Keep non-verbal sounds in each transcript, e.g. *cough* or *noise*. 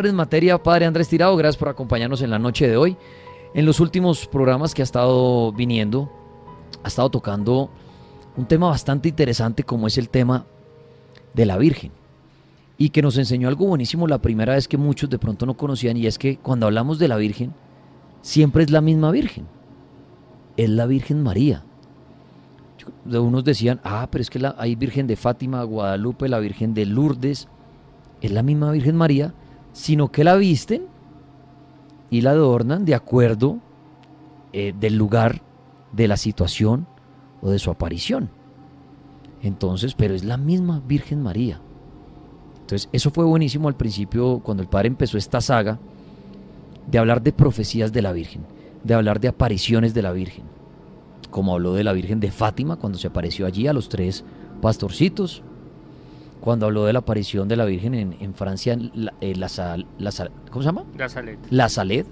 en materia, Padre Andrés Tirado, gracias por acompañarnos en la noche de hoy. En los últimos programas que ha estado viniendo, ha estado tocando un tema bastante interesante como es el tema de la Virgen. Y que nos enseñó algo buenísimo la primera vez que muchos de pronto no conocían y es que cuando hablamos de la Virgen, siempre es la misma Virgen. Es la Virgen María. Unos decían, ah, pero es que hay Virgen de Fátima, Guadalupe, la Virgen de Lourdes. Es la misma Virgen María, sino que la visten y la adornan de acuerdo eh, del lugar, de la situación o de su aparición. Entonces, pero es la misma Virgen María. Entonces, eso fue buenísimo al principio cuando el padre empezó esta saga de hablar de profecías de la Virgen, de hablar de apariciones de la Virgen, como habló de la Virgen de Fátima cuando se apareció allí a los tres pastorcitos, cuando habló de la aparición de la Virgen en, Francia, la, eh, la, ¿cómo se llama? La Saled. La Saled.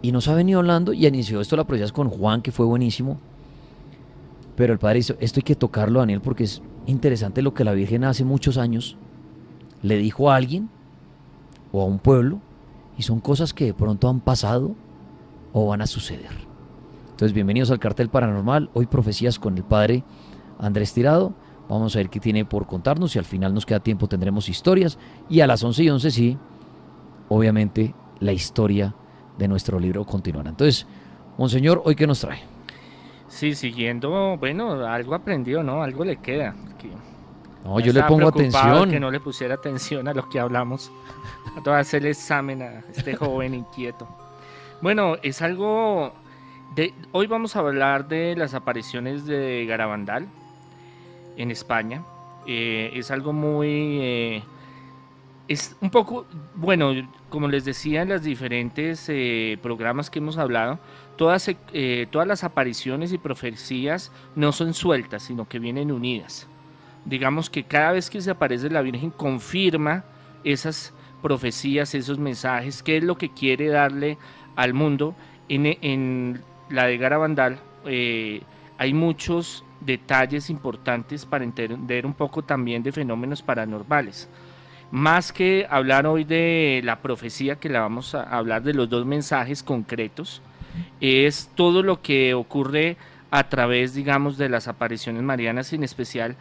Y nos ha venido hablando y inició esto la profecía con Juan, que fue buenísimo. Pero el padre dijo, esto hay que tocarlo, Daniel, porque es interesante lo que la Virgen hace muchos años le dijo a alguien o a un pueblo y son cosas que de pronto han pasado o van a suceder. Entonces, bienvenidos al cartel paranormal. Hoy profecías con el padre Andrés Tirado. Vamos a ver qué tiene por contarnos. Si al final nos queda tiempo, tendremos historias. Y a las 11 y 11, sí, obviamente, la historia de nuestro libro continuará. Entonces, Monseñor, ¿hoy qué nos trae? Sí, siguiendo, bueno, algo aprendió, ¿no? Algo le queda. no, yo le pongo atención. Que no le pusiera atención a lo que hablamos. *laughs* A todo hacer el examen a este joven inquieto. Bueno, es algo. De, hoy vamos a hablar de las apariciones de Garabandal en España. Eh, es algo muy... Eh, es un poco, bueno, como les decía en los diferentes eh, programas que hemos hablado, todas, todas las apariciones y profecías no son sueltas, sino que vienen unidas. Digamos que cada vez que se aparece la Virgen confirma esas profecías, esos mensajes, qué es lo que quiere darle al mundo. En, en la de Garabandal hay muchos detalles importantes para entender un poco también de fenómenos paranormales. Más que hablar hoy de la profecía, que la vamos a hablar de los dos mensajes concretos, es todo lo que ocurre a través, digamos, de las apariciones marianas, en especial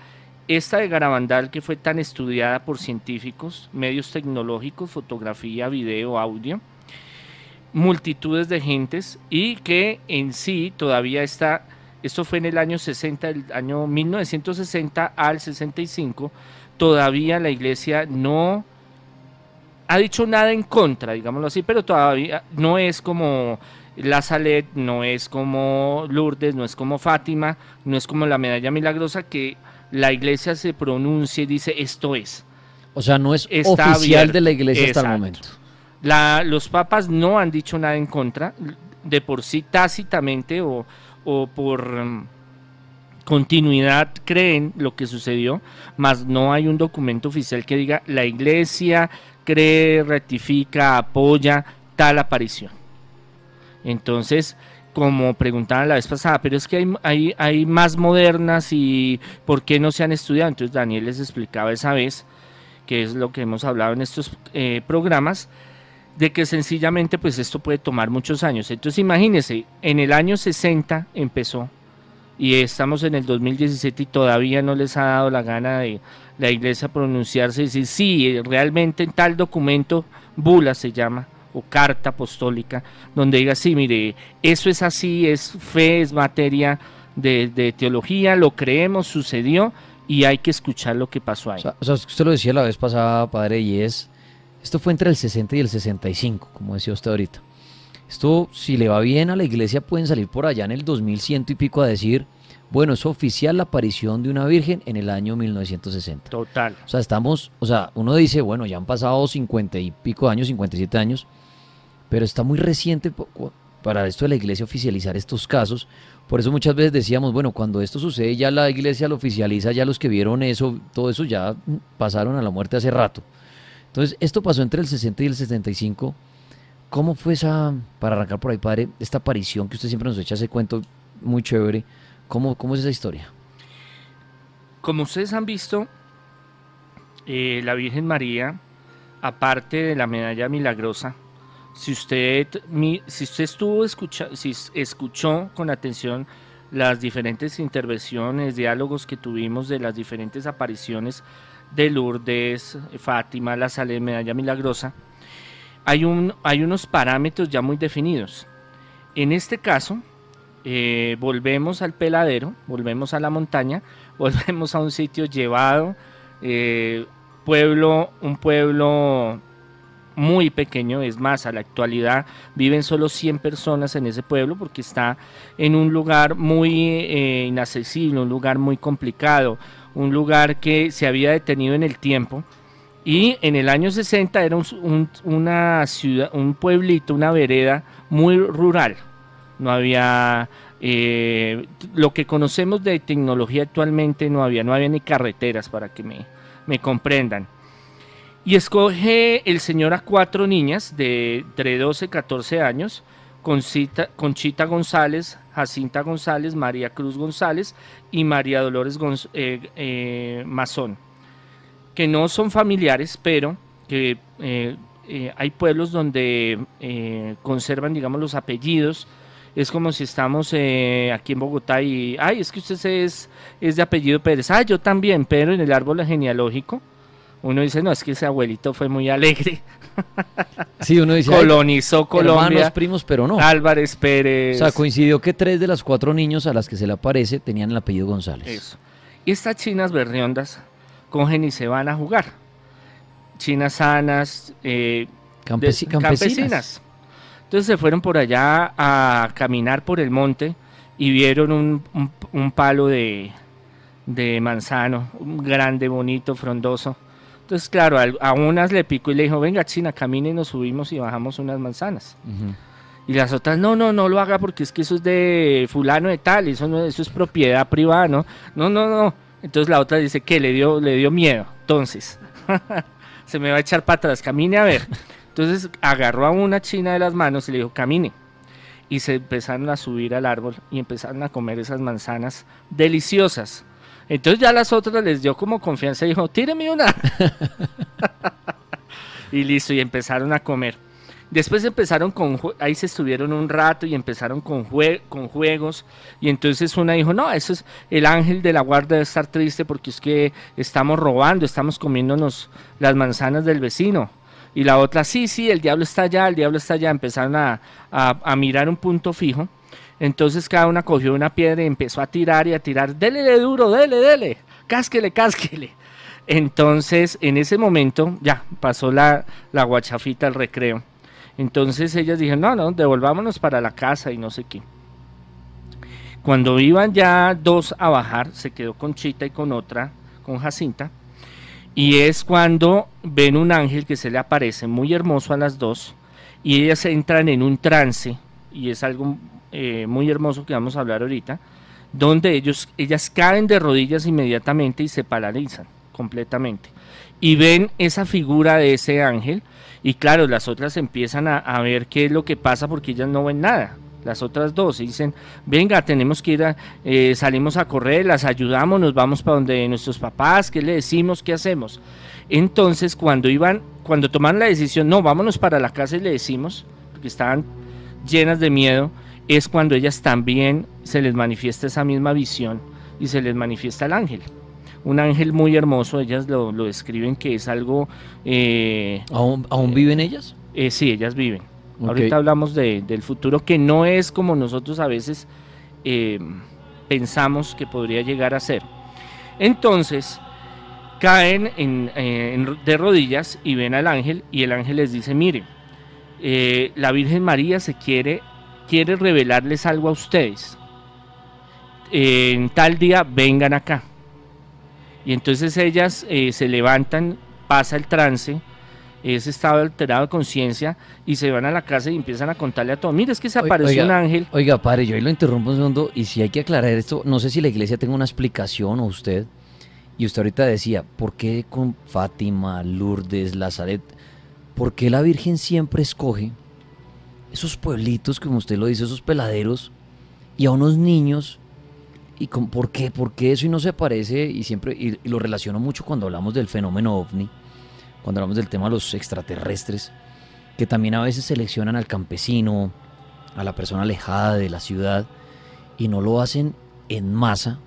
esta de Garabandal, que fue tan estudiada por científicos, medios tecnológicos, fotografía, video, audio, multitudes de gentes y que en sí todavía está esto fue en el año 60, el año 1960 al 65, todavía la iglesia no ha dicho nada en contra, digámoslo así, pero todavía no es como la Salet, no es como Lourdes, no es como Fátima, no es como la medalla milagrosa que la iglesia se pronuncia y dice esto es. O sea, no es oficial de la iglesia hasta el momento. los papas no han dicho nada en contra, de por sí tácitamente o o por mm, continuidad creen lo que sucedió, mas no hay un documento oficial que diga la iglesia cree, rectifica, apoya tal aparición. Entonces, como preguntaban la vez pasada, pero es que hay, hay, hay, más modernas y ¿por qué no se han estudiado? Entonces Daniel les explicaba esa vez, que es lo que hemos hablado en estos eh, programas, de que sencillamente pues esto puede tomar muchos años. Entonces imagínense, en el año 60 empezó y estamos en el 2017 y todavía no les ha dado la gana de la iglesia pronunciarse y decir, sí, realmente en tal documento, bula se llama, o carta apostólica, donde diga, sí, mire, eso es así, es fe, es materia de, teología, lo creemos, sucedió y hay que escuchar lo que pasó ahí. O sea, usted lo decía la vez pasada, padre, y es esto fue entre el 60 y el 65, como decía usted ahorita. Esto, si le va bien a la iglesia, pueden salir por allá en el 2100 y pico a decir, bueno, es oficial la aparición de una virgen en el año 1960. Total. O sea, estamos, o sea, uno dice, bueno, ya han pasado 50 y pico años, 57 años, pero está muy reciente para esto de la iglesia oficializar estos casos. Por eso muchas veces decíamos, bueno, cuando esto sucede ya la iglesia lo oficializa, ya los que vieron eso, todo eso ya pasaron a la muerte hace rato. Entonces, esto pasó entre el 60 y el 75. ¿Cómo fue esa, para arrancar por ahí, padre, esta aparición que usted siempre nos echa ese cuento muy chévere? ¿Cómo, cómo es esa historia? Como ustedes han visto, eh, la Virgen María aparte de la medalla milagrosa, si usted, si usted estuvo escucha, si escuchó con atención las diferentes intervenciones, diálogos que tuvimos de las diferentes apariciones de Lourdes, Fátima, la Sale Medalla Milagrosa, hay, un, hay unos parámetros ya muy definidos. En este caso, eh, volvemos al peladero, volvemos a la montaña, *laughs* volvemos a un sitio llevado, eh, pueblo, un pueblo muy pequeño, es más, a la actualidad viven solo 100 personas en ese pueblo porque está en un lugar muy eh, inaccesible, un lugar muy complicado, un lugar que se había detenido en el tiempo. Y en el año 60 era una ciudad, un pueblito, una vereda muy rural. No había eh, lo que conocemos de tecnología actualmente, no había, no había ni carreteras para que me, me comprendan. Y escoge el señor a cuatro niñas de entre 12 y 14 años, Conchita González, Jacinta González, María Cruz González y María Dolores eh, eh, Mazón, que no son familiares, pero que eh, hay pueblos donde conservan, digamos, los apellidos. Es como si estamos aquí en Bogotá y, ay, es que usted es, es de apellido Pérez. Ah, yo también, pero en el árbol genealógico uno dice, no, es que ese abuelito fue muy alegre. Sí, uno dice. Colonizó Colombia. Hermanos primos, pero no. Álvarez Pérez. O sea, coincidió que tres de las cuatro niños a las que se le aparece tenían el apellido González. Eso. Y estas chinas berriondas cogen y se van a jugar. Chinas sanas, eh, campesinas. Entonces se fueron por allá a caminar por el monte y vieron un, palo de, de manzano, un grande, bonito, frondoso entonces, claro, a, unas le picó y le dijo, venga, China, camine, nos subimos y bajamos unas manzanas. Y las otras, no, no, no lo haga porque es que eso es de fulano de tal, eso, no, eso es propiedad privada, ¿no? No, no, no. Entonces la otra dice que le dio, le dio miedo. Entonces, *laughs* se me va a echar para atrás, camine a ver. Entonces agarró a una china de las manos y le dijo, camine. Y se empezaron a subir al árbol y empezaron a comer esas manzanas deliciosas. Entonces ya las otras les dio como confianza y dijo, tíreme una. *laughs* y listo, y empezaron a comer. Después empezaron con, ahí se estuvieron un rato y empezaron con, con juegos. Y entonces una dijo, no, eso es el ángel de la guarda de estar triste porque es que estamos robando, estamos comiéndonos las manzanas del vecino. Y la otra, sí, sí, el diablo está allá, el diablo está allá. Empezaron a, a mirar un punto fijo. Entonces cada una cogió una piedra y empezó a tirar y a tirar, dele de duro, dele, dele, cásquele, cásquele. Entonces en ese momento ya pasó la, la guachafita al recreo. Entonces ellas dijeron, no, no, devolvámonos para la casa y no sé qué. Cuando iban ya dos a bajar, se quedó con Chita y con otra, con Jacinta. Y es cuando ven un ángel que se le aparece muy hermoso a las dos y ellas entran en un trance y es algo eh, muy hermoso que vamos a hablar ahorita, donde ellos, ellas caen de rodillas inmediatamente y se paralizan completamente. Y ven esa figura de ese ángel y claro, las otras empiezan a, ver qué es lo que pasa porque ellas no ven nada. Las otras dos dicen, venga, tenemos que ir, a, eh, salimos a correr, las ayudamos, nos vamos para donde nuestros papás, ¿qué le decimos? ¿Qué hacemos? Entonces, cuando iban, cuando toman la decisión, no, vámonos para la casa y le decimos, porque estaban llenas de miedo, es cuando ellas también se les manifiesta esa misma visión y se les manifiesta el ángel. Un ángel muy hermoso, ellas lo, describen que es algo... Eh, ¿Aún, viven ellas? Eh, sí, ellas viven. Ahorita hablamos del futuro que no es como nosotros a veces eh, pensamos que podría llegar a ser. Entonces, caen de rodillas y ven al ángel y el ángel les dice, mire, la Virgen María se quiere quiere revelarles algo a ustedes. En tal día vengan acá. Y entonces ellas eh, se levantan, pasa el trance, ese estado alterado de conciencia, y se van a la casa y empiezan a contarle a todo. Mira, es que se apareció un ángel. Oiga, padre, yo ahí lo interrumpo un segundo, y si hay que aclarar esto, no sé si la iglesia tenga una explicación o usted. Y usted ahorita decía, ¿por qué con Fátima, Lourdes, Lazaret? ¿Por qué la Virgen siempre escoge esos pueblitos, como usted lo dice, esos peladeros, y a unos niños. ¿Y con, por qué? ¿Por qué eso y no se parece? Y siempre y, lo relaciono mucho cuando hablamos del fenómeno ovni. cuando hablamos del tema de los extraterrestres, que también a veces seleccionan al campesino, a la persona alejada de la ciudad, y no lo hacen en masa,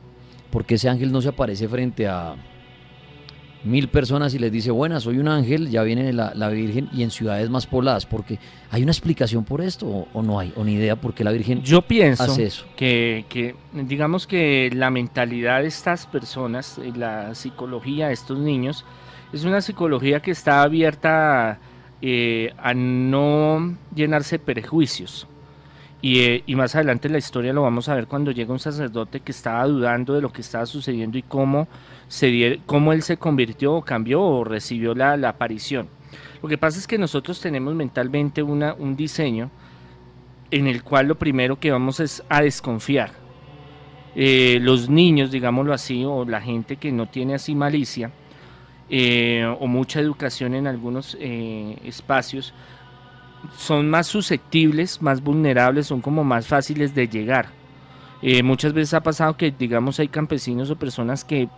porque ese ángel no se aparece frente a mil personas y les dice, bueno, soy un ángel, ya viene la, Virgen y en ciudades más pobladas, porque hay una explicación por esto o, no hay, o ni idea por qué la Virgen Yo pienso hace eso. Que, que digamos que la mentalidad de estas personas, la psicología de estos niños, es una psicología que está abierta eh, a no llenarse de Eh, y, más adelante en la historia lo vamos a ver cuando llega un sacerdote que estaba dudando de lo que estaba sucediendo y cómo, se cómo él se convirtió o cambió o recibió la, aparición. Lo que pasa es que nosotros tenemos mentalmente una, un diseño en el cual lo primero que vamos es a desconfiar. Eh, los niños, digámoslo así, o la gente que no tiene así malicia, eh, o mucha educación en algunos espacios, son más susceptibles, más vulnerables, son como más fáciles de llegar. Eh, muchas veces ha pasado que, digamos, hay campesinos o personas que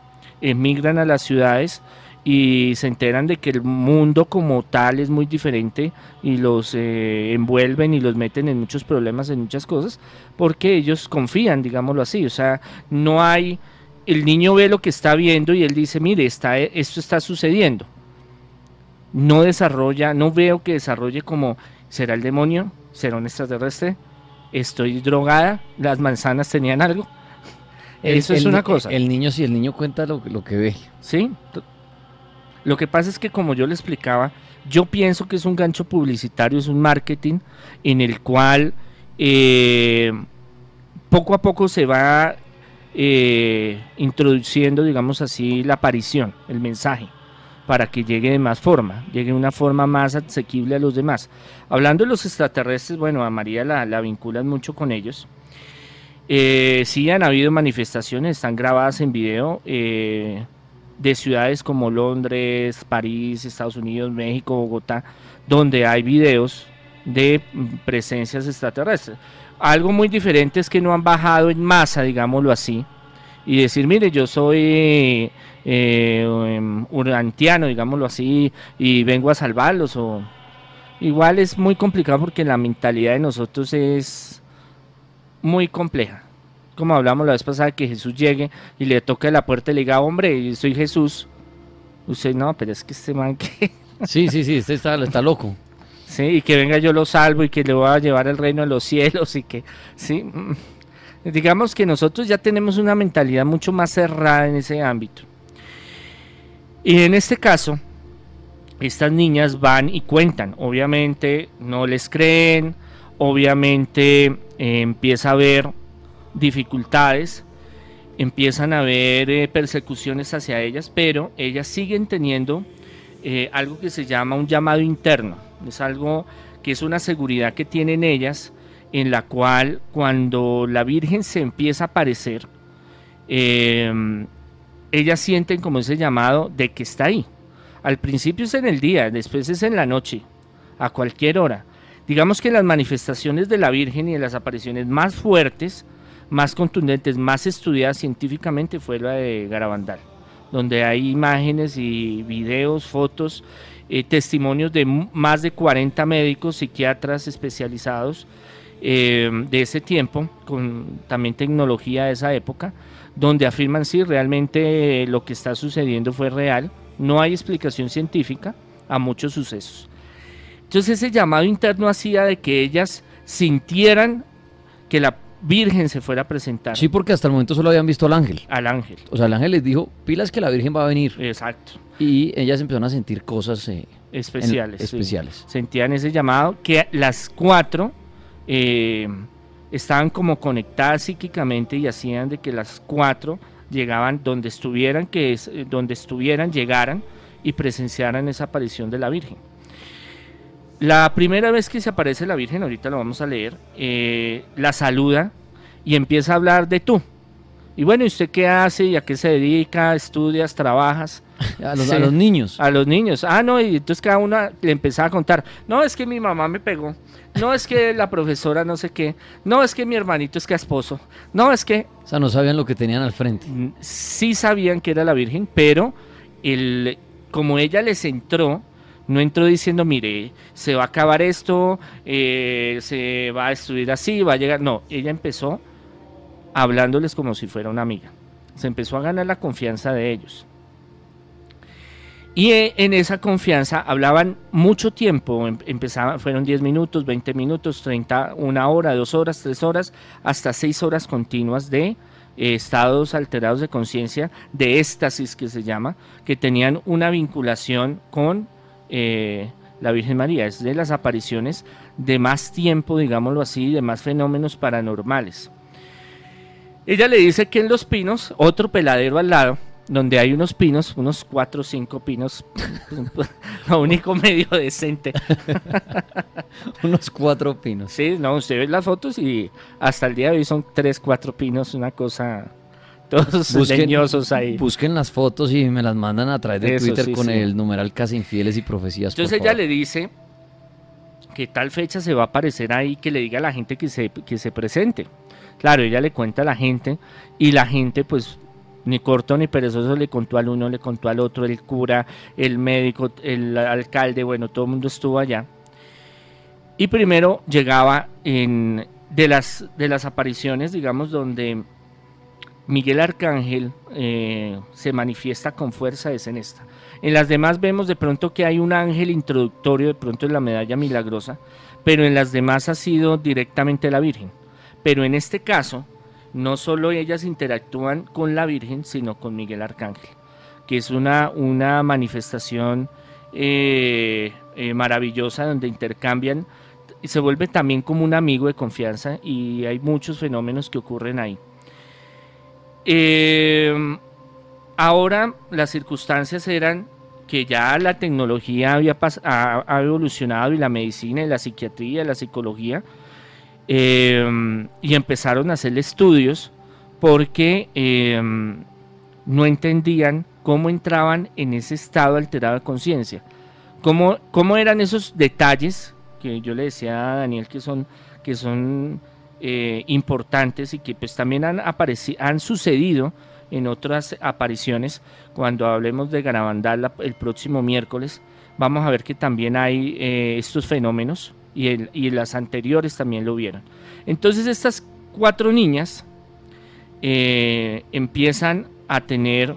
emigran a las ciudades y se enteran de que el mundo como tal es muy diferente y los eh, envuelven y los meten en muchos problemas, en muchas cosas, porque ellos confían, digámoslo así. O sea, no hay, el niño ve lo que está viendo y él dice, mire, está, esto está sucediendo. No desarrolla, no veo que desarrolle como ¿Será el demonio? ¿Será un extraterrestre? ¿Estoy drogada? ¿Las manzanas tenían algo? Eso es una cosa. El niño, si el niño cuenta lo, lo que ve. Sí. Lo que pasa es que, como yo le explicaba, yo pienso que es un gancho publicitario, es un marketing en el cual eh, poco a poco se va eh, introduciendo, digamos así, la aparición, el mensaje para que llegue de más forma, llegue de una forma más asequible a los demás. Hablando de los extraterrestres, bueno, a María la, la vinculan mucho con ellos. Eh, sí han habido manifestaciones, están grabadas en video eh, de ciudades como Londres, París, Estados Unidos, México, Bogotá, donde hay videos de presencias extraterrestres. Algo muy diferente es que no han bajado en masa, digámoslo así, y decir, mire, yo soy eh, em, urantiano, digámoslo así, y vengo a salvarlos. O... Igual es muy complicado porque la mentalidad de nosotros es muy compleja. Como hablamos la vez pasada, que Jesús llegue y le toque la puerta y le diga, hombre, soy Jesús. Usted no, pero es que este man *laughs* que... Sí, sí, sí, este está, está loco. Sí, y que venga yo lo salvo y que le voy a llevar el reino de los cielos y que, sí, digamos que nosotros ya tenemos una mentalidad mucho más cerrada en ese ámbito. Y en este caso, estas niñas van y cuentan. Obviamente no les creen, obviamente eh, empieza a haber dificultades, empiezan a haber eh, persecuciones hacia ellas, pero ellas siguen teniendo eh, algo que se llama un llamado interno. Es algo que es una seguridad que tienen ellas en la cual cuando la Virgen se empieza a aparecer, ellas sienten como ese llamado de que está ahí. Al principio es en el día, después es en la noche, a cualquier hora. Digamos que las manifestaciones de la Virgen y de las apariciones más fuertes, más contundentes, más estudiadas científicamente fue la de Garabandal, donde hay imágenes y videos, fotos, eh, testimonios de más de 40 médicos, psiquiatras especializados eh, de ese tiempo, con también tecnología de esa época, donde afirman si realmente lo que está sucediendo fue real, no hay explicación científica a muchos sucesos. Entonces ese llamado interno hacía de que ellas sintieran que la Virgen se fuera a presentar. Sí, porque hasta el momento solo habían visto al ángel. Al ángel. O sea, el ángel les dijo, pilas que la Virgen va a venir. Exacto. Y ellas empezaron a sentir cosas eh, especiales. especiales. Sentían ese llamado que las cuatro eh, estaban como conectadas psíquicamente y hacían de que las cuatro llegaban donde estuvieran, que es, eh, donde estuvieran, llegaran y presenciaran esa aparición de la Virgen. La primera vez que se aparece la Virgen, ahorita lo vamos a leer, eh, la saluda y empieza a hablar de tú. Y bueno, ¿y usted qué hace? ¿Y a qué se dedica? ¿Estudias? ¿Trabajas? A los, a los, niños. A los niños. Ah, no, y entonces cada una le empezaba a contar. No, es que mi mamá me pegó. No, es que la profesora no sé qué. No, es que mi hermanito es que esposo. No, es que... O sea, no sabían lo que tenían al frente. Sí sabían que era la Virgen, pero el, como ella les entró, no entró diciendo, mire, se va a acabar esto, eh, se va a destruir así, va a llegar. No, ella empezó hablándoles como si fuera una amiga. Se empezó a ganar la confianza de ellos. Y eh, en esa confianza hablaban mucho tiempo, em, empezaban, fueron 10 minutos, 20 minutos, 30, una hora, dos horas, tres horas, hasta seis horas continuas de eh, estados alterados de conciencia, de éxtasis que se llama, que tenían una vinculación con eh, la Virgen María. Es de las apariciones de más tiempo, digámoslo así, de más fenómenos paranormales. Ella le dice que en Los Pinos, otro peladero al lado, donde hay unos pinos, unos cuatro o cinco pinos, *laughs* lo único medio decente. *laughs* unos cuatro pinos. Sí, no, usted ve las fotos y hasta el día de hoy son tres, cuatro pinos, una cosa, todos busquen, leñosos ahí. Busquen las fotos y me las mandan a través de Twitter con el numeral Casi Infieles y Profecías. Entonces ella le dice que tal fecha se va a aparecer ahí, que le diga a la gente que se, que se presente. Claro, ella le cuenta a la gente y la gente pues ni corto ni perezoso le contó al uno, le contó al otro, el cura, el médico, el alcalde, bueno, todo el mundo estuvo allá. Y primero llegaba en, de, las, de las apariciones, digamos, donde Miguel Arcángel eh, se manifiesta con fuerza, es en esta. En las demás vemos de pronto que hay un ángel introductorio, de pronto en la medalla milagrosa, pero en las demás ha sido directamente la Virgen. Pero en este caso, no solo ellas interactúan con la Virgen, sino con Miguel Arcángel, que es una, una manifestación eh, eh, maravillosa donde intercambian y se vuelve también como un amigo de confianza y hay muchos fenómenos que ocurren ahí. Eh, ahora las circunstancias eran que ya la tecnología había ha evolucionado y la medicina y la psiquiatría la psicología Em, y empezaron a hacer estudios porque em, no entendían cómo entraban en ese estado alterado de conciencia. Cómo, cómo eran esos detalles que yo le decía a Daniel que son, que son eh, importantes y que pues también han, han sucedido en otras apariciones. Cuando hablemos de Garabandal el próximo miércoles, vamos a ver que también hay eh, estos fenómenos y, las anteriores también lo vieron. Entonces estas cuatro niñas eh, empiezan a tener,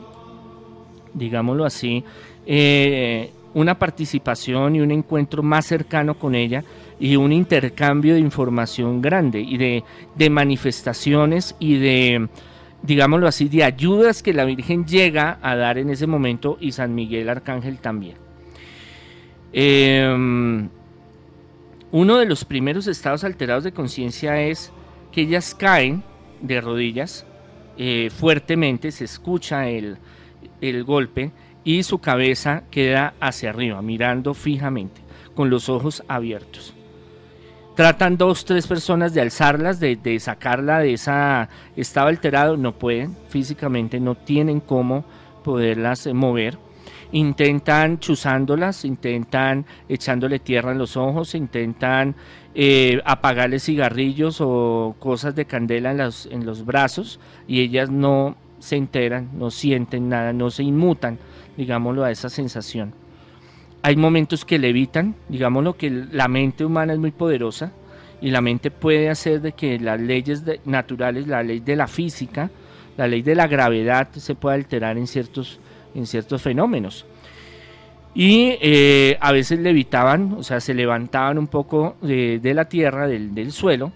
digámoslo así, eh, una participación y un encuentro más cercano con ella y un intercambio de información grande y de, manifestaciones y de, digámoslo así, de ayudas que la Virgen llega a dar en ese momento y San Miguel Arcángel también. Eh, uno de los primeros estados alterados de conciencia es que ellas caen de rodillas eh, fuertemente, se escucha el, el golpe y su cabeza queda hacia arriba, mirando fijamente, con los ojos abiertos. Tratan dos, tres personas de alzarlas, de, de, sacarla de ese estado alterado, no pueden, físicamente no tienen cómo poderlas eh, mover intentan chuzándolas, intentan echándole tierra en los ojos, intentan eh, apagarle cigarrillos o cosas de candela en los, en los brazos y ellas no se enteran, no sienten nada, no se inmutan, digámoslo, a esa sensación. Hay momentos que levitan, digámoslo que la mente humana es muy poderosa y la mente puede hacer de que las leyes naturales, la ley de la física, la ley de la gravedad se pueda alterar en ciertos en ciertos fenómenos. Y eh, a veces levitaban, o sea, se levantaban un poco de, la tierra, del, suelo,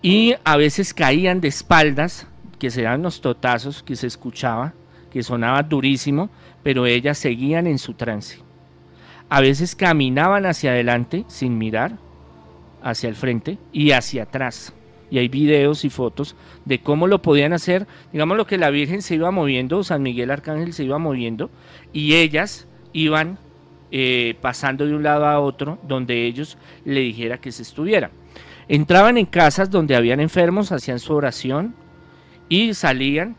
y a veces caían de espaldas, que eran los totazos que se escuchaba, que sonaba durísimo, pero ellas seguían en su trance. A veces caminaban hacia adelante sin mirar, hacia el frente y hacia atrás y hay videos y fotos de cómo lo podían hacer. Digamos lo que la Virgen se iba moviendo, San Miguel Arcángel se iba moviendo y ellas iban eh, pasando de un lado a otro donde ellos le dijera que se estuviera. Entraban en casas donde habían enfermos, hacían su oración y salían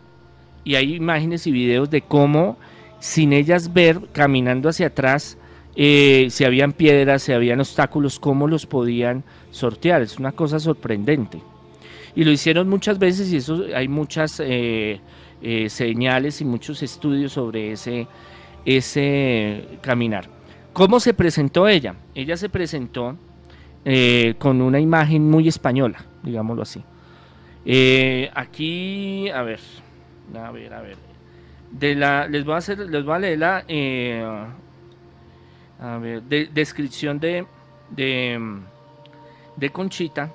y hay imágenes y videos de cómo sin ellas ver caminando hacia atrás eh, si habían piedras, si habían obstáculos, cómo los podían sortear. Es una cosa sorprendente. Y lo hicieron muchas veces y eso hay muchas eh, eh, señales y muchos estudios sobre ese, ese caminar. ¿Cómo se presentó ella? Ella se presentó eh, con una imagen muy española, digámoslo así. Aquí, a ver, a ver, a ver. De la, les voy a hacer, les voy a leer la a ver, descripción de, de, de Conchita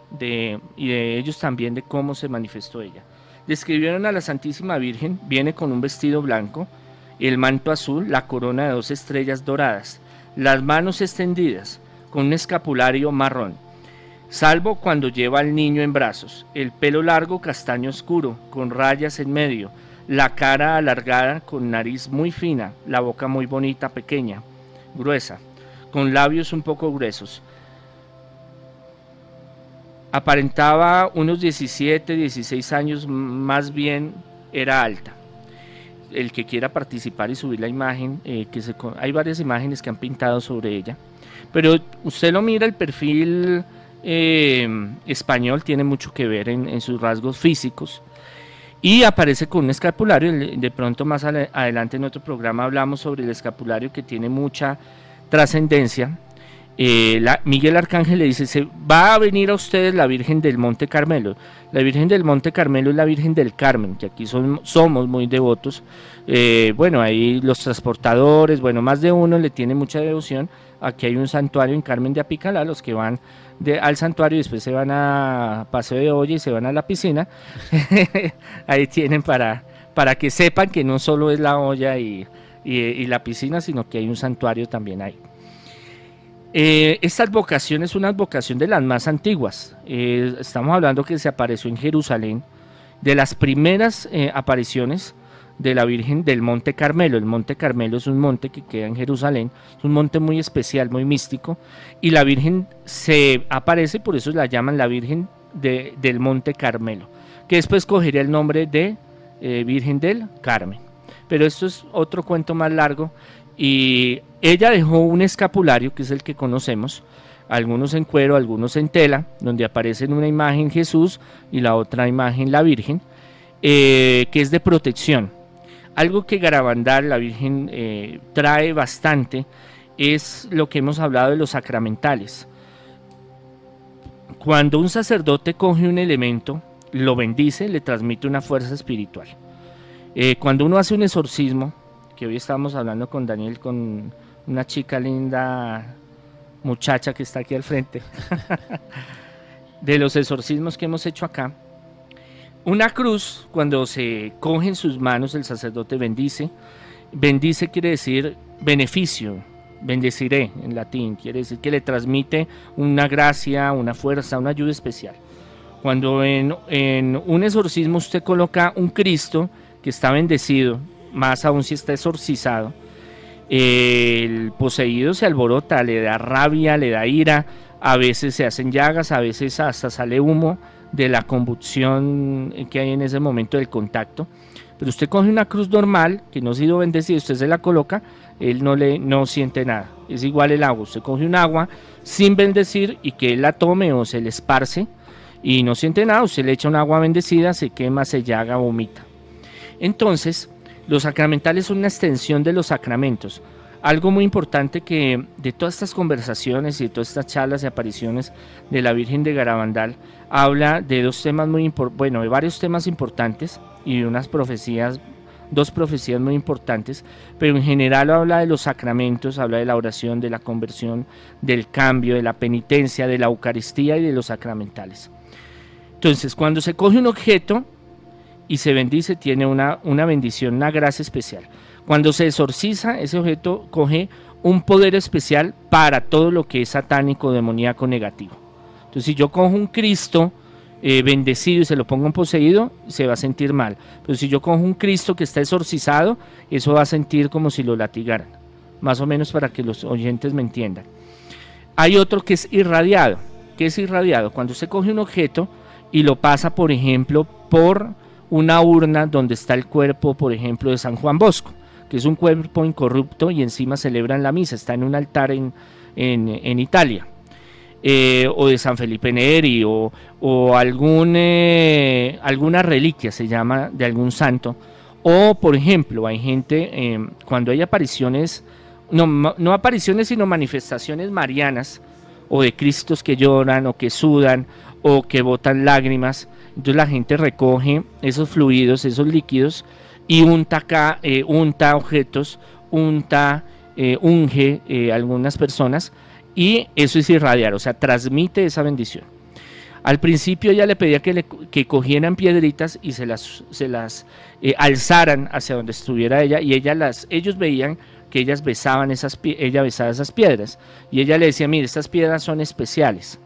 y de ellos también de cómo se manifestó ella. Describieron a la Santísima Virgen, viene con un vestido blanco, el manto azul, la corona de dos estrellas doradas, las manos extendidas, con un escapulario marrón, salvo cuando lleva al niño en brazos, el pelo largo castaño oscuro, con rayas en medio, la cara alargada, con nariz muy fina, la boca muy bonita, pequeña, gruesa, con labios un poco gruesos. Aparentaba unos 17, 16 años, más bien era alta. El que quiera participar y subir la imagen, eh, que hay varias imágenes que han pintado sobre ella, pero usted lo mira, el perfil eh, español tiene mucho que ver en, sus rasgos físicos y aparece con un escapulario, de pronto más adelante en otro programa hablamos sobre el escapulario que tiene mucha trascendencia eh, Miguel Arcángel le dice, se va a venir a ustedes la Virgen del Monte Carmelo. La Virgen del Monte Carmelo es la Virgen del Carmen, que aquí somos muy devotos. Eh, bueno, ahí los transportadores, bueno, más de uno le tiene mucha devoción. Aquí hay un santuario en Carmen de Apicalá, los que van de, al santuario y después se van a Paseo de Olla y se van a la piscina. *laughs* ahí tienen para, para que sepan que no solo es la olla y, y la piscina, sino que hay un santuario también ahí. Eh, esta vocación es una vocación de las más antiguas. Eh, estamos hablando que se apareció en Jerusalén, de las primeras eh, apariciones de la Virgen del Monte Carmelo. El Monte Carmelo es un monte que queda en Jerusalén, es un monte muy especial, muy místico, y la Virgen se aparece, por eso la llaman la Virgen del Monte Carmelo, que después cogería el nombre de Virgen del Carmen. Pero esto es otro cuento más largo y ella dejó un escapulario, que es el que conocemos, algunos en cuero, algunos en tela, donde aparece una imagen Jesús y la otra imagen la Virgen, eh, que es de protección. Algo que Garabandal, la Virgen, eh, trae bastante es lo que hemos hablado de los sacramentales. Cuando un sacerdote coge un elemento, lo bendice, le transmite una fuerza espiritual. Eh, cuando uno hace un exorcismo, que hoy estamos hablando con Daniel, con una chica linda, muchacha que está aquí al frente, *laughs* de los exorcismos que hemos hecho acá. Una cruz, cuando se coge en sus manos, el sacerdote bendice. Bendice quiere decir beneficio, bendeciré en latín, quiere decir que le transmite una gracia, una fuerza, una ayuda especial. Cuando en, en un exorcismo usted coloca un Cristo que está bendecido, más aún si está exorcizado, el poseído se alborota, le da rabia, le da ira, a veces se hacen llagas, a veces hasta sale humo de la convulsión que hay en ese momento del contacto. Pero usted coge una cruz normal, que no ha sido bendecida, usted se la coloca, él no le no siente nada. Es igual el agua, usted coge un agua sin bendecir y que él la tome o se le esparce y no siente nada, usted le echa un agua bendecida, se quema, se llaga, vomita. Entonces, los sacramentales son una extensión de los sacramentos. Algo muy importante que de todas estas conversaciones y de todas estas charlas y apariciones de la Virgen de Garabandal habla de dos temas muy importantes, bueno, de varios temas importantes y de unas profecías, dos profecías muy importantes, pero en general habla de los sacramentos, habla de la oración, de la conversión, del cambio, de la penitencia, de la Eucaristía y de los sacramentales. Entonces, cuando se coge un objeto, y se bendice, tiene una, una bendición, una gracia especial. Cuando se exorciza, ese objeto coge un poder especial para todo lo que es satánico, demoníaco, negativo. Entonces, si yo cojo un Cristo eh, bendecido y se lo pongo en poseído, se va a sentir mal. Pero si yo cojo un Cristo que está exorcizado, eso va a sentir como si lo latigaran. Más o menos para que los oyentes me entiendan. Hay otro que es irradiado. ¿Qué es irradiado? Cuando se coge un objeto y lo pasa, por ejemplo, por una urna donde está el cuerpo, por ejemplo, de San Juan Bosco, que es un cuerpo incorrupto y encima celebran la misa, está en un altar en, en, Italia. Eh, o de San Felipe Neri, o, o eh, alguna reliquia se llama de algún santo, O, por ejemplo, hay gente, em, cuando hay apariciones, no, no apariciones, sino manifestaciones marianas, o de Cristos que lloran, o que sudan, o que botan lágrimas, entonces la gente recoge esos fluidos, esos líquidos, y unta acá, eh, unta objetos, unta, eh, unge eh, algunas personas, y eso es irradiar, o sea, transmite esa bendición. Al principio ella le pedía que, le, que cogieran piedritas y se las, se las alzaran hacia donde estuviera ella y ella las, ellos veían que ellas besaban esas, ella besaba esas piedras y ella le decía, mire, estas piedras son especiales.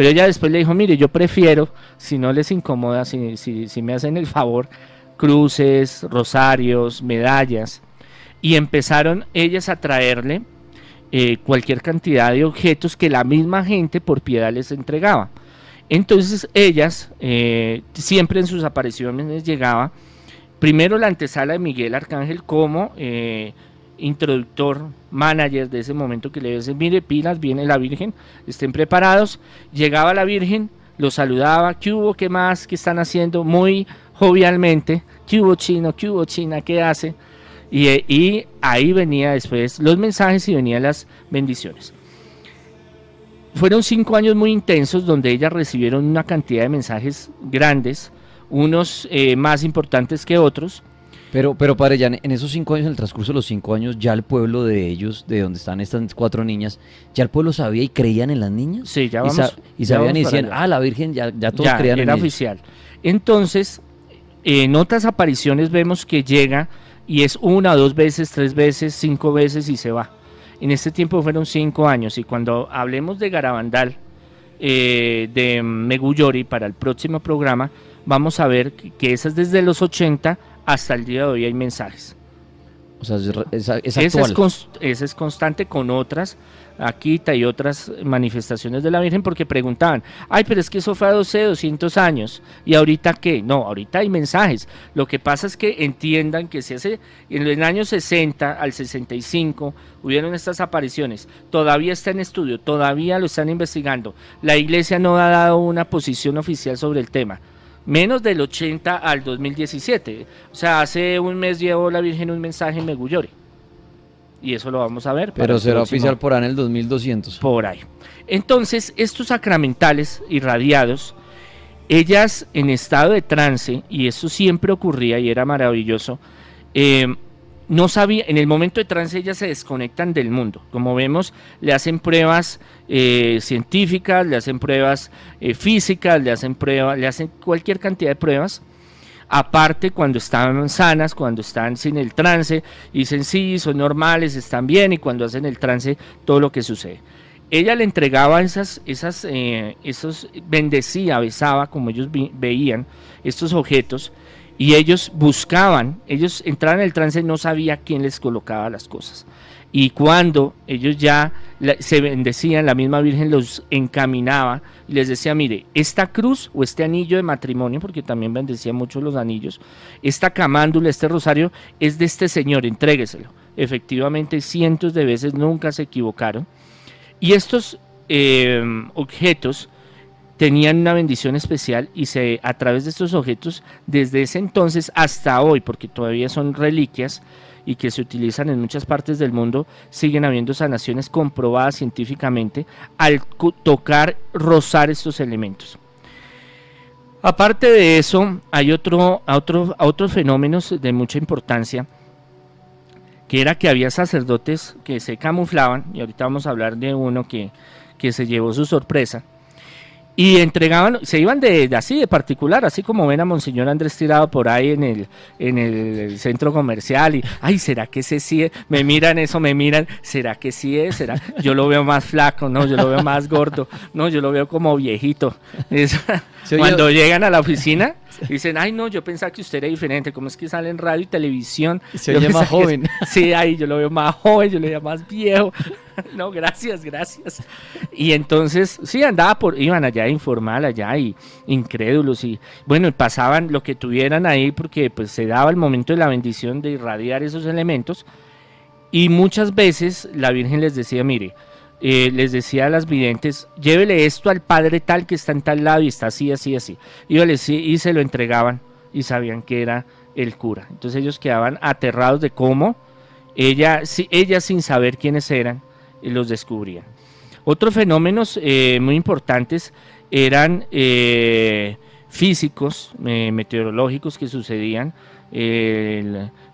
Pero ella después le dijo, mire, yo prefiero, si no les incomoda, si, si, me hacen el favor, cruces, rosarios, medallas. Y empezaron ellas a traerle eh, cualquier cantidad de objetos que la misma gente por piedad les entregaba. Entonces ellas, eh, siempre en sus apariciones llegaba primero la antesala de Miguel Arcángel como eh, introductor, manager de ese momento que le decía, mire, pilas, viene la Virgen, estén preparados. Llegaba la Virgen, los saludaba, ¿qué hubo? ¿Qué más? ¿Qué están haciendo? Muy jovialmente, ¿qué hubo chino? ¿Qué hubo china? ¿Qué hace? Y, y ahí venía después los mensajes y venían las bendiciones fueron cinco años muy intensos donde ellas recibieron una cantidad de mensajes grandes, unos eh, más importantes que otros. Pero, pero padre, ya en esos cinco años, en el transcurso de los cinco años, ya el pueblo de ellos, de donde están estas cuatro niñas, ¿ya el pueblo sabía y creían en las niñas? Sí, ya vamos. Y, sabían y decían, ah, la Virgen, ya, ya todos creían en era oficial. Entonces, en otras apariciones vemos que llega y es una, dos veces, tres veces, cinco veces y se va. En este tiempo fueron cinco años y cuando hablemos de Garabandal, eh, de Meguyori para el próximo programa, vamos a ver que esas desde los 80 hasta el día de hoy hay mensajes. O sea, es, es, esa es constante con otras Aquita y otras manifestaciones de la Virgen porque preguntaban, ay, pero es que eso fue a 12, 200 años, ¿y ahorita qué? No, ahorita hay mensajes. Lo que pasa es que entiendan que si hace en el año 60 al 65 hubieron estas apariciones, todavía está en estudio, todavía lo están investigando. La iglesia no ha dado una posición oficial sobre el tema menos del 80 al 2017. O sea, hace un mes llevó la Virgen un mensaje en Megullori y eso lo vamos a ver. Pero será oficial por ahí en el 2200. Por ahí. Entonces, estos sacramentales irradiados, ellas en estado de trance, y eso siempre ocurría y era maravilloso, eh, no sabía, en el momento de trance ellas se desconectan del mundo. Como vemos, le hacen pruebas eh, científicas, le hacen pruebas eh, físicas, le hacen pruebas, le hacen cualquier cantidad de pruebas aparte cuando están sanas, cuando están sin el trance, dicen sí, son normales, están bien, y cuando hacen el trance, todo lo que sucede. Ella le entregaba esas, esas, eh, esos, bendecía, besaba, como ellos veían, estos objetos, y ellos buscaban, ellos entraban en el trance, no sabía quién les colocaba las cosas. Y cuando ellos ya se bendecían, la misma Virgen los encaminaba y les decía, mire, esta cruz o este anillo de matrimonio, porque también bendecía mucho los anillos, esta camándula, este rosario, es de este señor, entrégueselo. Efectivamente, cientos de veces nunca se equivocaron. Y estos eh, objetos tenían una bendición especial y se a través de estos objetos, desde ese entonces hasta hoy, porque todavía son reliquias, y que se utilizan en muchas partes del mundo, siguen habiendo sanaciones comprobadas científicamente al tocar, rozar estos elementos. Aparte de eso, hay otro, otro, otros fenómenos de mucha importancia, que era que había sacerdotes que se camuflaban, y ahorita vamos a hablar de uno que, que se llevó su sorpresa, y entregaban, se iban de, así de particular, así como ven a Monseñor Andrés tirado por ahí en el, en el centro comercial y, ay, ¿será que ese sí es? Me miran eso, me miran, ¿será que sí es? ¿Será? Yo lo veo más flaco, no, yo lo veo más gordo, no, yo lo veo como viejito. *laughs* cuando llegan a la oficina, dicen, ay, no, yo pensaba que usted era diferente, ¿cómo es que sale en radio y televisión? Se oye más joven. *laughs* sí, ahí yo lo veo más joven, yo lo veo más viejo. *laughs* no, gracias, gracias. Y entonces, sí, andaba por, iban allá informal, allá y incrédulos y bueno, pasaban lo que tuvieran ahí porque pues se daba el momento de la bendición de irradiar esos elementos y muchas veces la Virgen les decía, mire, eh, les decía a las videntes, llévele esto al padre tal que está en tal lado y está así, así, así. Y, y se lo entregaban y sabían que era el cura. Entonces ellos quedaban aterrados de cómo ella, ella sin saber quiénes eran, los descubría. Otros fenómenos eh, muy importantes eran eh, físicos, eh, meteorológicos que sucedían,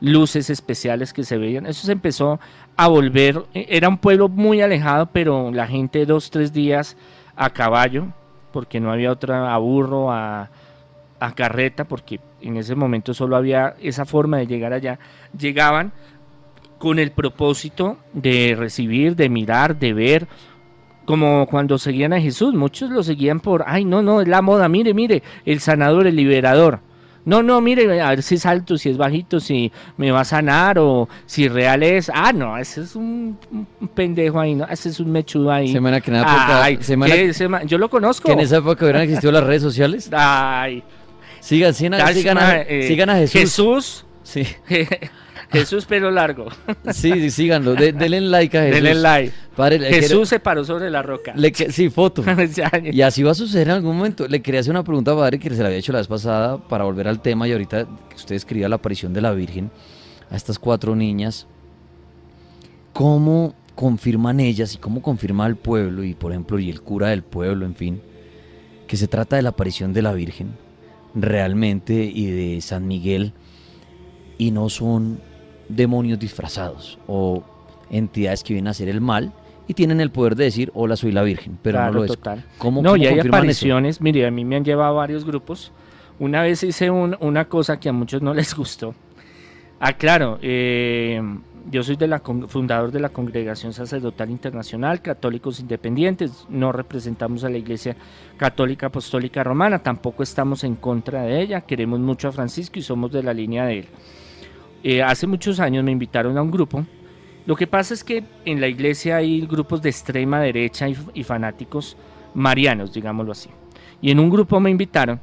luces especiales que se veían. Eso se empezó a volver, era un pueblo muy alejado, pero la gente dos, tres días a caballo, porque no había otra, a burro, a, a carreta, porque en ese momento solo había esa forma de llegar allá, llegaban con el propósito de recibir, de mirar, de ver, como cuando seguían a Jesús, muchos lo seguían por, ay, no, no, es la moda, mire, mire, el sanador, el liberador. No, no, mire, a ver si es alto, si es bajito, si me va a sanar o si real es. Ah, no, ese es un, pendejo ahí, ¿no? Ese es un mechudo ahí. Semana que nada, ay, semana, yo lo conozco. Que en esa época hubieran existido las redes sociales. Ay. Sigan, sigan, sigan, a, eh, sigan a Jesús. Jesús. Sí. *laughs* Jesús pelo largo. *laughs* Sí, sí síganlo. denle like a Jesús. Denle like. Jesús se paró sobre la roca. sí, foto. *laughs* y así va a suceder en algún momento. Le quería hacer una pregunta a padre que se la había hecho la vez pasada para volver al tema y ahorita que usted escribía la aparición de la Virgen a estas cuatro niñas. ¿Cómo confirman ellas y cómo confirma el pueblo y por ejemplo y el cura del pueblo, en fin, que se trata de la aparición de la Virgen realmente y de San Miguel y no son demonios disfrazados o entidades que vienen a hacer el mal y tienen el poder de decir, hola, soy la Virgen, pero no lo es. Total. no, y hay apariciones, mire, a mí me han llevado varios grupos. Una vez hice una cosa que a muchos no *laughs* les gustó. Ah, claro, eh, yo soy de la, fundador de la Congregación Sacerdotal Internacional, Católicos Independientes, no representamos a la Iglesia Católica Apostólica Romana, tampoco estamos en contra de ella, queremos mucho a Francisco y somos de la línea de él. Eh, hace muchos años me invitaron a un grupo. Lo que pasa es que en la iglesia hay grupos de extrema derecha y, fanáticos marianos, digámoslo así. Y en un grupo me invitaron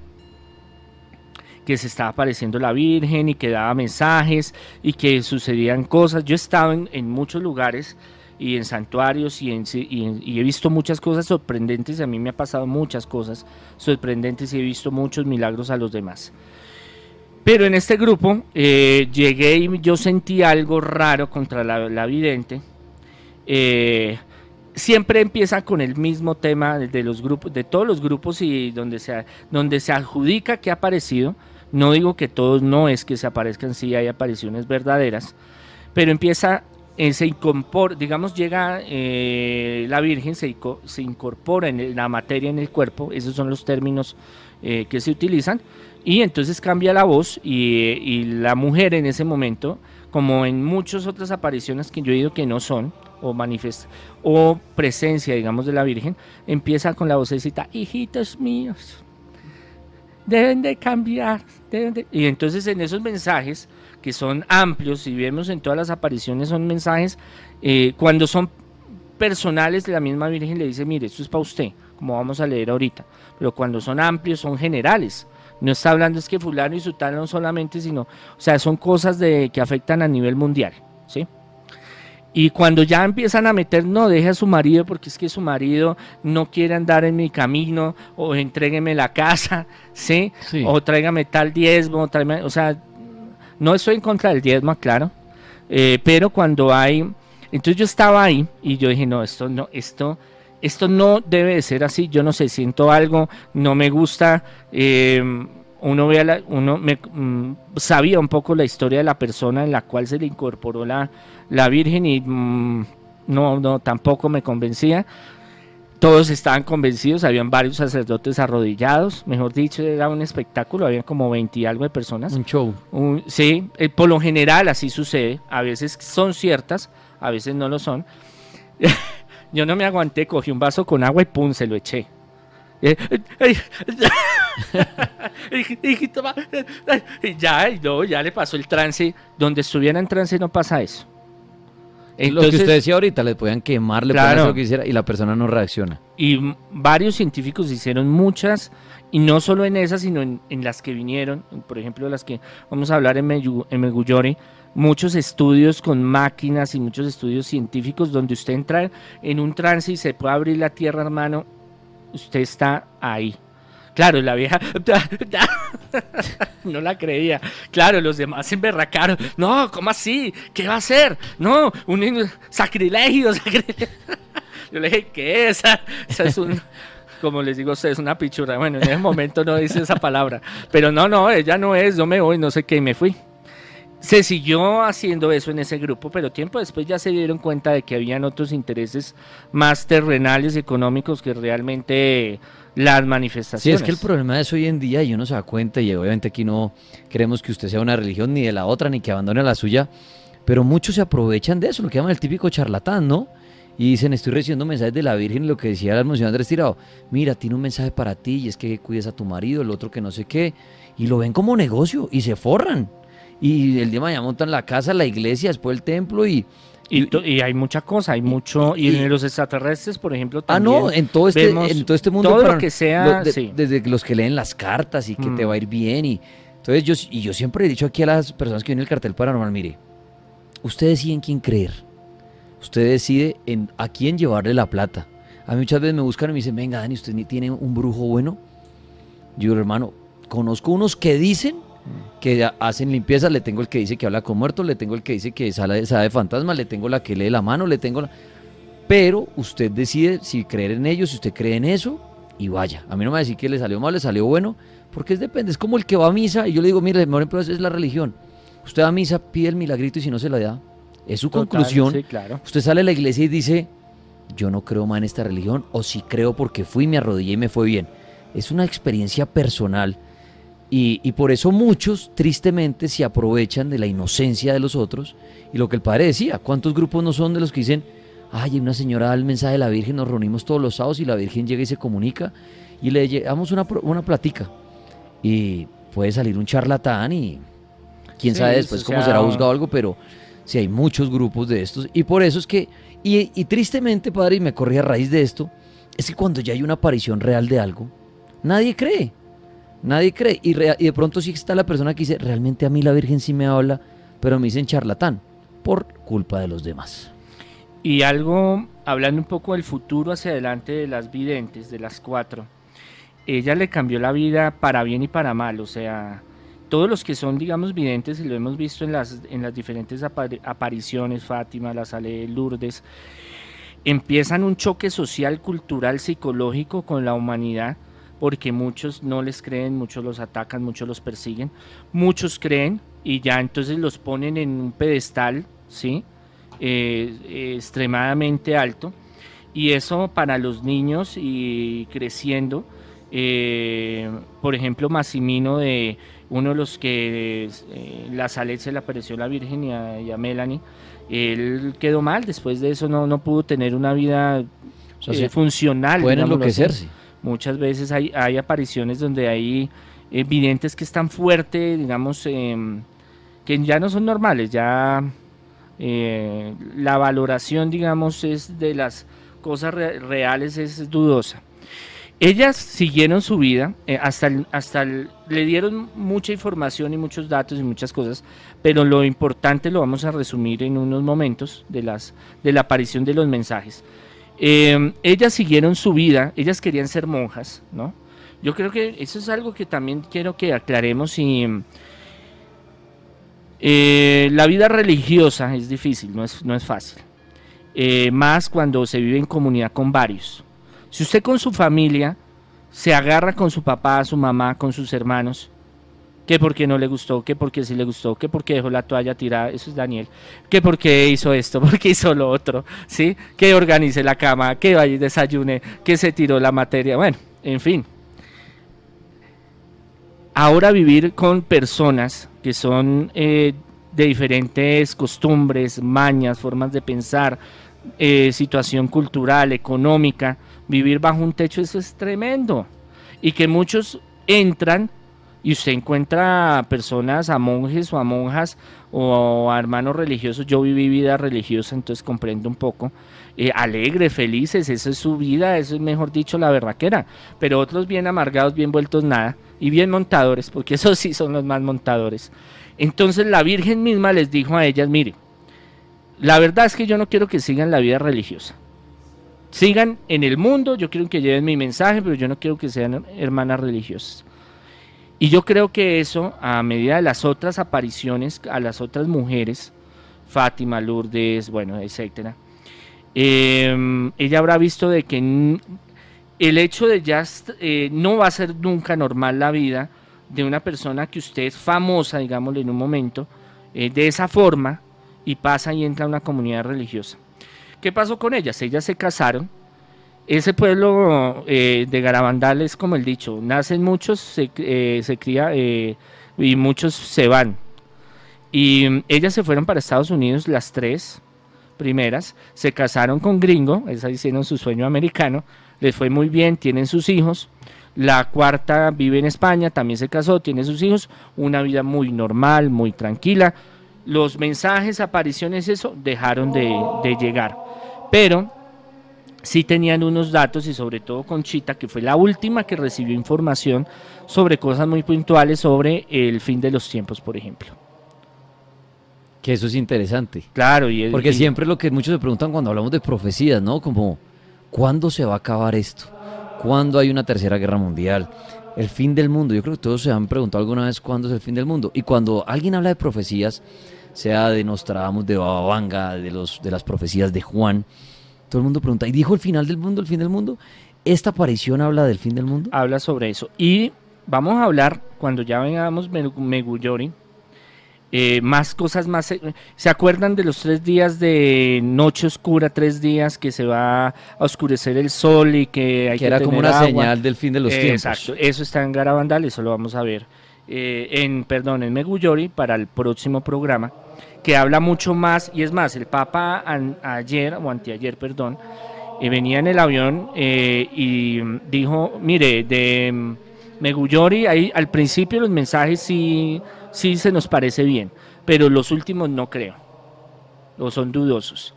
que se estaba apareciendo la Virgen y que daba mensajes y que sucedían cosas. Yo he estado en, muchos lugares y en santuarios y, y, he visto muchas cosas sorprendentes. A mí me ha pasado muchas cosas sorprendentes y he visto muchos milagros a los demás. Pero en este grupo eh, llegué y yo sentí algo raro contra la, vidente. Eh, siempre empieza con el mismo tema de los grupos, de todos los grupos y donde se, donde se adjudica que ha aparecido. No digo que todos no es que se aparezcan, sí hay apariciones verdaderas, pero empieza, eh, se incorpora, digamos, llega la Virgen, se incorpora en la materia en el cuerpo, esos son los términos que se utilizan y entonces cambia la voz y, la mujer en ese momento, como en muchas otras apariciones que yo he oído que no son, o manifiesta, o presencia, digamos, de la Virgen, empieza con la vocecita, hijitos míos, deben de cambiar. Y entonces en esos mensajes, que son amplios, y vemos en todas las apariciones, son mensajes, eh, cuando son personales, la misma Virgen le dice, mire, esto es para usted, como vamos a leer ahorita, pero cuando son amplios, son generales no está hablando es que fulano y sutano no solamente, sino, o sea, son cosas de, que afectan a nivel mundial, ¿sí? Y cuando ya empiezan a meter, no, deje a su marido porque es que su marido no quiere andar en mi camino, o entrégueme la casa, *laughs* ¿sí? O tráigame tal diezmo, o sea, no estoy en contra del diezmo, claro, eh, pero cuando hay, entonces yo estaba ahí y yo dije, no, esto no, esto esto no debe de ser así, yo no sé, siento algo, no me gusta, em, uno, ve la, uno me, mm, sabía un poco la historia de la persona en la cual se le incorporó la, la Virgen y mm, no, no, tampoco me convencía. Todos estaban convencidos, habían varios sacerdotes arrodillados, mejor dicho, era un espectáculo, había como 20 y algo de personas. Un show. sí, eh, por lo general así sucede, a veces son ciertas, a veces no lo son. *laughs* Yo no me aguanté, cogí un vaso con agua y pum, se lo eché. Ya, no, ya le pasó el trance. Donde estuviera en trance no pasa eso. Entonces, lo que usted decía ahorita, le podían quemar, le claro, lo que hiciera y la persona no reacciona. Y varios científicos hicieron muchas, y no solo en esas, sino en, las que vinieron, por ejemplo, las que vamos a hablar en, en Megullore, muchos estudios con máquinas y muchos estudios científicos donde usted entra en un trance y se puede abrir la tierra, hermano, usted está ahí. Claro, la vieja *laughs* no la creía. Claro, los demás se emberracaron. No, ¿cómo así? ¿Qué va a hacer? No, un sacrilegio, *laughs* sacrilegio. Yo le dije, ¿qué es? Esa es un, como les digo ustedes, una pichura. Bueno, en ese momento no dice esa palabra. Pero no, no, ella no es, no me voy, no sé qué, y me fui. Se siguió haciendo eso en ese grupo, pero tiempo después ya se dieron cuenta de que habían otros intereses más terrenales y económicos que realmente las manifestaciones. Sí, es que el problema es hoy en día y uno se da cuenta y obviamente aquí no queremos que usted sea una religión ni de la otra ni que abandone la suya, pero muchos se aprovechan de eso, lo que llaman el típico charlatán, ¿no? Y dicen, estoy recibiendo mensajes de la Virgen, lo que decía el Monseñor Andrés Tirado, mira, tiene un mensaje para ti y es que cuides a tu marido, el otro que no sé qué, y lo ven como negocio y se forran. Y el día de mañana montan la casa, la iglesia, después el templo y... Y, hay mucha cosa, hay mucho... Y, en los extraterrestres, por ejemplo, también... Ah, no, en todo este, en todo este mundo... Todo lo que sea... Desde los que leen las cartas y que te mm. va a ir bien y... Entonces yo, y yo siempre he dicho aquí a las personas que vienen el cartel paranormal, mire, ustedes deciden quién creer Usted decide en a quién llevarle la plata. A mí muchas veces me buscan y me dicen, venga Dani, ¿usted tiene un brujo bueno? Yo hermano, conozco unos que dicen que hacen limpieza, le tengo el que dice que habla con muertos, le tengo el que dice que sale, sabe de fantasmas, le tengo la que lee la mano, le tengo la... Pero usted decide si creer en ellos, si usted cree en eso, y vaya. A mí no me va a decir que le salió mal, le salió bueno, porque es depende, es como el que va a misa, y yo le digo, mire, por ejemplo, es la religión. Usted va a misa, pide el milagrito y si no se la da, es su conclusión. Usted sale a la iglesia y dice, yo no creo más en esta religión, o si creo porque fui, me arrodillé y me fue bien. Es una experiencia personal. Y, por eso muchos, tristemente, se aprovechan de la inocencia de los otros. Y lo que el padre decía, ¿cuántos grupos no son de los que dicen, ay, una señora da el mensaje de la Virgen, nos reunimos todos los sábados y la Virgen llega y se comunica y le llevamos una, una platica? Y puede salir un charlatán y quién sabe después cómo será juzgado algo, pero si hay muchos grupos de estos. Y por eso es que, y, tristemente, padre, y me corrí a raíz de esto, es que cuando ya hay una aparición real de algo, nadie cree. Nadie cree. Y, de pronto sí está la persona que dice, realmente a mí la Virgen sí me habla, pero me dicen charlatán, por culpa de los demás. Y algo, hablando un poco del futuro hacia adelante de las videntes, de las cuatro, ella le cambió la vida para bien y para mal, o sea, todos los que son, digamos, videntes, y lo hemos visto en las, en las diferentes apariciones, Fátima, la Sale Lourdes, empiezan un choque social, cultural, psicológico con la humanidad, porque muchos no les creen, muchos los atacan, muchos los persiguen, muchos creen y ya entonces los ponen en un pedestal, ¿sí? Eh, extremadamente alto. Y eso para los niños y creciendo, eh, por ejemplo, Massimino de uno de los que eh, la Salet se le apareció a la Virgen y a, Melanie, él quedó mal, después de eso no, no pudo tener una vida eh, funcional. Pueden enloquecerse. Muchas veces hay, hay apariciones donde hay evidentes que están fuertes, digamos, em, que ya no son normales, ya eh, la valoración, digamos, es de las cosas reales es dudosa. Ellas siguieron su vida, eh, hasta, hasta le dieron mucha información y muchos datos y muchas cosas, pero lo importante lo vamos a resumir en unos momentos de, las, de la aparición de los mensajes. Eh, ellas siguieron su vida, ellas querían ser monjas, ¿no? Yo creo que eso es algo que también quiero que aclaremos y eh, la vida religiosa es difícil, no es, no es fácil, más cuando se vive en comunidad con varios. Si usted con su familia se agarra con su papá, su mamá, con sus hermanos, que porque no le gustó, que porque sí le gustó, que porque dejó la toalla tirada, eso es Daniel, que porque hizo esto, *laughs* porque hizo lo otro, ¿sí? Que organice la cama, que vaya y desayune, que se tiró la materia, bueno, en fin. Ahora vivir con personas que son eh, de diferentes costumbres, mañas, formas de pensar, eh, situación cultural, económica, vivir bajo un techo eso es tremendo. Y que muchos entran y usted encuentra personas, a monjes o a monjas o a hermanos religiosos. Yo viví vida religiosa, entonces comprendo un poco. Eh, alegres, felices, esa es su vida, eso es mejor dicho la berraquera. Pero otros bien amargados, bien vueltos nada y bien montadores, porque *laughs* esos sí son los más montadores. Entonces la Virgen misma les dijo a ellas, mire, la verdad es que yo no quiero que sigan la vida religiosa. Sigan en el mundo, yo quiero que lleven mi mensaje, pero yo no quiero que sean hermanas religiosas. Y yo creo que eso, a medida de las otras apariciones, a las otras mujeres, Fátima, Lourdes, bueno, etcétera, em, ella habrá visto de que el hecho de ya eh, no va a ser nunca normal la vida de una persona que usted es famosa, digámosle en un momento, eh, de esa forma y pasa y entra a una comunidad religiosa. ¿Qué pasó con ellas? Ellas se casaron. Ese pueblo eh, de Garabandal es como el dicho, nacen muchos, se, se cría y muchos se van. Y ellas se fueron para Estados Unidos, las tres primeras, se casaron con gringo, esas hicieron su sueño americano, les fue muy bien, tienen sus hijos. La cuarta vive en España, también se casó, tiene sus hijos, una vida muy normal, muy tranquila. Los mensajes, apariciones, eso, dejaron de, llegar. Pero sí tenían unos datos y sobre todo Conchita, que fue la última que recibió información sobre cosas muy puntuales sobre el fin de los tiempos, por ejemplo. Que eso es interesante. Claro, y porque siempre lo que muchos se preguntan cuando hablamos de profecías, ¿no? Como ¿Cuándo se va a acabar esto? ¿Cuándo hay una tercera guerra mundial? El fin del mundo. Yo creo que todos se han preguntado alguna vez cuándo es el fin del mundo. Y cuando alguien habla de profecías, sea de Nostradamus, de Bababanga, de, los, de las profecías de Juan, todo el mundo pregunta, ¿y dijo el final del mundo, el fin del mundo? ¿Esta aparición habla del fin del mundo? Habla sobre eso. Y vamos a hablar, cuando ya vengamos Meguyori, eh, más cosas más. Eh, ¿Se acuerdan de los tres días de noche oscura, tres días que se va a oscurecer el sol y que hay que, era como una señal del fin de los tiempos? Exacto, eso está en Garabandal, eso lo vamos a ver eh, en, perdón, en Meguyori para el próximo programa, que habla mucho más, y es más, el Papa ayer, o anteayer, perdón, venía en el avión y dijo, mire, de mm, Meguyori, ahí al principio los mensajes sí sí se nos parece bien, pero los últimos no creo, o son dudosos.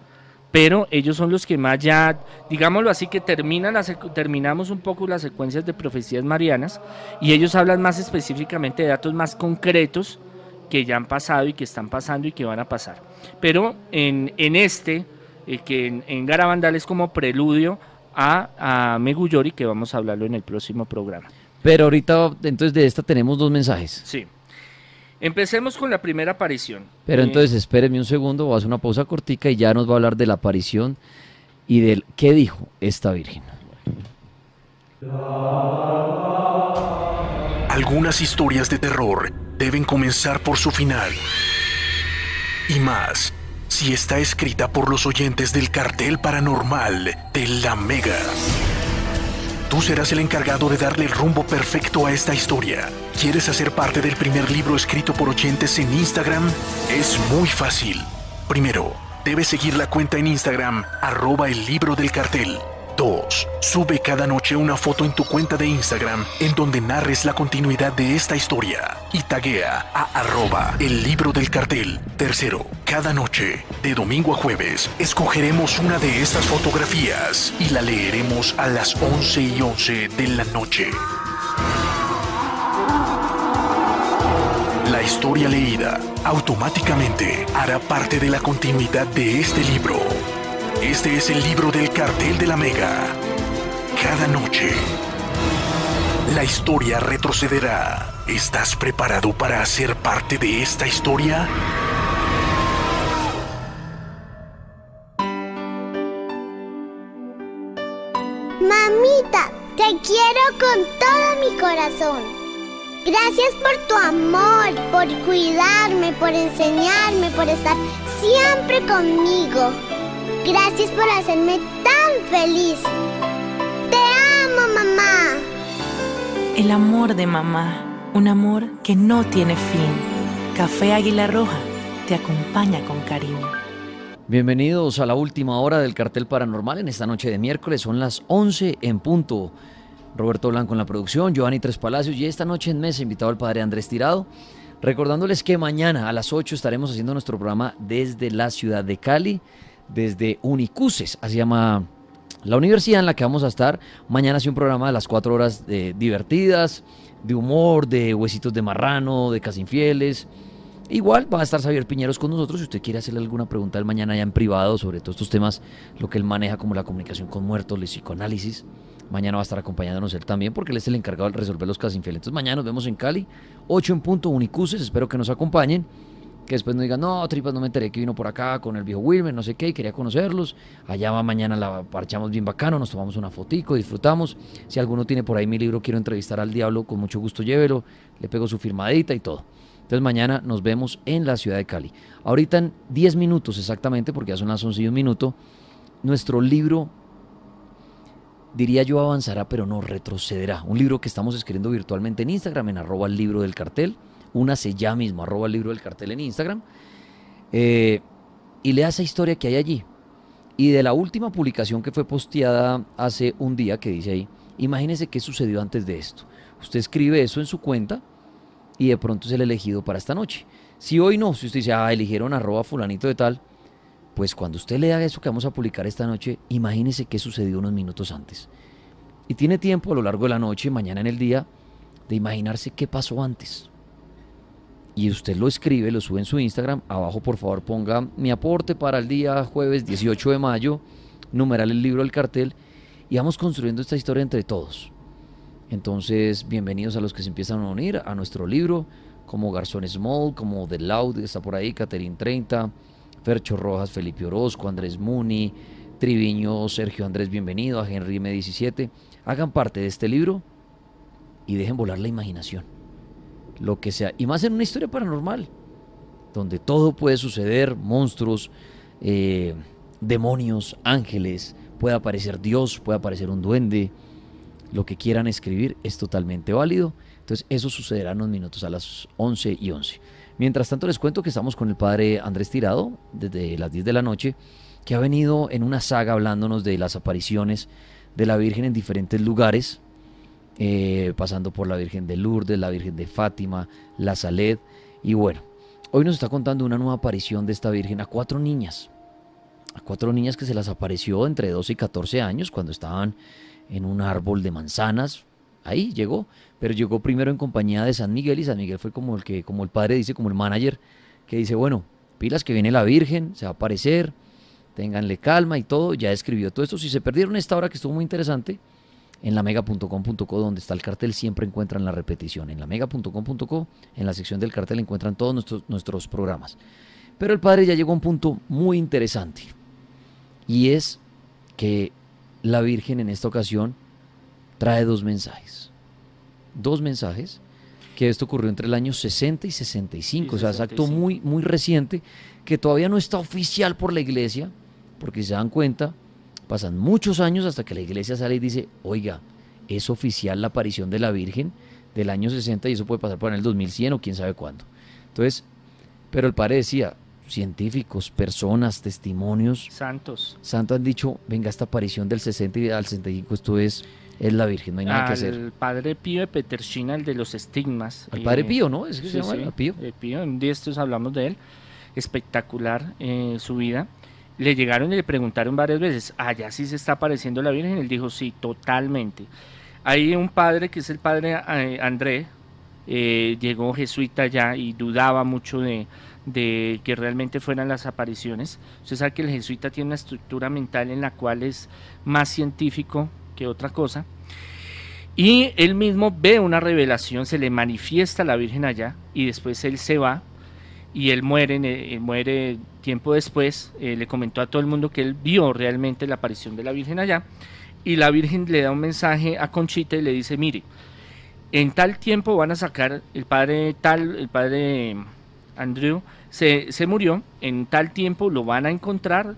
Pero ellos son los que más ya, digámoslo así, que terminan terminamos un poco las secuencias de profecías marianas y ellos hablan más específicamente de datos más concretos que ya han pasado y que están pasando y que van a pasar. Pero en, este, eh, que en, en, Garabandal es como preludio a, a Meguyori, que vamos a hablarlo en el próximo programa. Pero ahorita, entonces de esta tenemos dos mensajes. Sí. Empecemos con la primera aparición. Pero eh, entonces espérenme un segundo, voy a hacer una pausa cortica y ya nos va a hablar de la aparición y del qué dijo esta Virgen. Algunas historias de terror deben comenzar por su final. Y más, si está escrita por los oyentes del cartel paranormal de La Mega. Tú serás el encargado de darle el rumbo perfecto a esta historia. ¿Quieres hacer parte del primer libro escrito por oyentes en Instagram? Es muy fácil. Primero, debes seguir la cuenta en Instagram, arroba el libro del cartel. 2. Sube cada noche una foto en tu cuenta de Instagram en donde narres la continuidad de esta historia y taguea a arroba el libro del cartel. Tercero, cada noche, de domingo a jueves, escogeremos una de estas fotografías y la leeremos a las 11 y 11 de la noche. La historia leída automáticamente hará parte de la continuidad de este libro. Este es el libro del cartel de la Mega. Cada noche, la historia retrocederá. ¿Estás preparado para hacer parte de esta historia? Mamita, te quiero con todo mi corazón. Gracias por tu amor, por cuidarme, por enseñarme, por estar siempre conmigo. Gracias por hacerme tan feliz. Te amo, mamá. El amor de mamá, un amor que no tiene fin. Café Águila Roja te acompaña con cariño. Bienvenidos a la última hora del cartel paranormal en esta noche de miércoles. Son las 11 en punto. Roberto Blanco en la producción, Giovanni Tres Palacios y esta noche en mesa invitado al padre Andrés Tirado. Recordándoles que mañana a las 8 estaremos haciendo nuestro programa desde la ciudad de Cali desde Unicuses, así llama la universidad en la que vamos a estar. Mañana hace un programa de las cuatro horas divertidas, de humor, de huesitos de marrano, de casi infieles, Igual va a estar Xavier Piñeros con nosotros. Si usted quiere hacerle alguna pregunta el mañana ya en privado sobre todos estos temas, lo que él maneja como la comunicación con muertos, el psicoanálisis. Mañana va a estar acompañándonos él también porque él es el encargado de resolver los casos infieles. Entonces mañana nos vemos en Cali, 8 en punto, Unicuses. Espero que nos acompañen. Que después no digan, no, tripas, no me enteré que vino por acá con el viejo Wilmer, no sé qué, y quería conocerlos. Allá va mañana, la parchamos bien bacano, nos tomamos una fotico, disfrutamos. Si alguno tiene por ahí mi libro, quiero entrevistar al diablo, con mucho gusto llévelo, le pego su firmadita y todo. Entonces mañana nos vemos en la ciudad de Cali. Ahorita en 10 minutos exactamente, porque ya son las 11 y un minuto, nuestro libro, diría yo, avanzará, pero no retrocederá. Un libro que estamos escribiendo virtualmente en Instagram, en arroba el libro del cartel. Únase ya mismo, arroba el libro del cartel en Instagram. Eh, y lea esa historia que hay allí. Y de la última publicación que fue posteada hace un día, que dice ahí, imagínese qué sucedió antes de esto. Usted escribe eso en su cuenta y de pronto es el elegido para esta noche. Si hoy no, si usted dice, ah, eligieron arroba fulanito de tal, pues cuando usted lea eso que vamos a publicar esta noche, imagínese qué sucedió unos minutos antes. Y tiene tiempo a lo largo de la noche, mañana en el día, de imaginarse qué pasó antes. Y usted lo escribe, lo sube en su Instagram. Abajo, por favor, ponga mi aporte para el día jueves 18 de mayo, numeral el libro del cartel, y vamos construyendo esta historia entre todos. Entonces, bienvenidos a los que se empiezan a unir a nuestro libro, como Garzón Small, como The Loud, que está por ahí, Caterin 30, Fercho Rojas, Felipe Orozco, Andrés Muni, Triviño, Sergio Andrés, bienvenido, a Henry M17. Hagan parte de este libro y dejen volar la imaginación. Lo que sea. Y más en una historia paranormal, donde todo puede suceder, monstruos, eh, demonios, ángeles, puede aparecer Dios, puede aparecer un duende lo que quieran escribir es totalmente válido. Entonces eso sucederá en unos minutos a las 11 y 11. Mientras tanto les cuento que estamos con el padre Andrés Tirado desde las 10 de la noche, que ha venido en una saga hablándonos de las apariciones de la Virgen en diferentes lugares, eh, pasando por la Virgen de Lourdes, la Virgen de Fátima, la Saled. Y bueno, hoy nos está contando una nueva aparición de esta Virgen a cuatro niñas. A cuatro niñas que se las apareció entre 12 y 14 años cuando estaban en un árbol de manzanas. Ahí llegó, pero llegó primero en compañía de San Miguel y San Miguel fue como el que, como el padre dice, como el manager, que dice, bueno, pilas que viene la Virgen, se va a aparecer, ténganle calma y todo, ya escribió todo esto. Si se perdieron esta hora que estuvo muy interesante, en la mega.com.co donde está el cartel siempre encuentran la repetición. En la mega.com.co, en la sección del cartel encuentran todos nuestros, nuestros programas. Pero el padre ya llegó a un punto muy interesante y es que la Virgen en esta ocasión trae dos mensajes. Dos mensajes, que esto ocurrió entre el año 60 y 65, o sea, es acto muy, muy reciente, que todavía no está oficial por la iglesia, porque si se dan cuenta, pasan muchos años hasta que la iglesia sale y dice, oiga, es oficial la aparición de la Virgen del año 60 y eso puede pasar por en el 2100 o quién sabe cuándo. Entonces, pero el padre decía, científicos, personas, testimonios. Santos. Santos han dicho, venga, esta aparición del 60 y al 65, esto es, es la Virgen, no hay nada que hacer. El padre Pío de Peterchina, el de los estigmas. El padre eh, Pío, ¿no? ¿Es que se llama Pío? El Pío, un día estos hablamos de él. Espectacular eh, su vida. Le llegaron y le preguntaron varias veces, allá sí se está apareciendo la Virgen. Él dijo, sí, totalmente. Hay un padre que es el padre eh, André, llegó jesuita allá y dudaba mucho de, de que realmente fueran las apariciones. Usted sabe que el jesuita tiene una estructura mental en la cual es más científico que otra cosa. Y él mismo ve una revelación, se le manifiesta a la Virgen allá y después él se va y él muere, eh, muere tiempo después. Eh, le comentó a todo el mundo que él vio realmente la aparición de la Virgen allá y la Virgen le da un mensaje a Conchita y le dice, mire, en tal tiempo van a sacar el padre tal, el padre Andrew se, se murió, en tal tiempo lo van a encontrar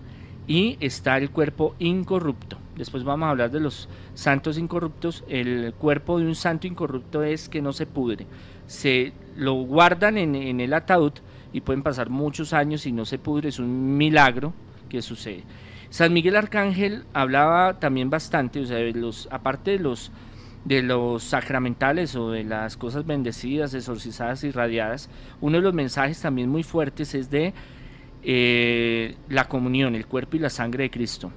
y está el cuerpo incorrupto. Después vamos a hablar de los santos incorruptos. El cuerpo de un santo incorrupto es que no se pudre. Se lo guardan en, en, el ataúd y pueden pasar muchos años y no se pudre. Es un milagro que sucede. San Miguel Arcángel hablaba también bastante, o sea, los, aparte de los de los sacramentales o de las cosas bendecidas, exorcizadas y radiadas, uno de los mensajes también muy fuertes es de eh, la comunión, el cuerpo y la sangre de Cristo.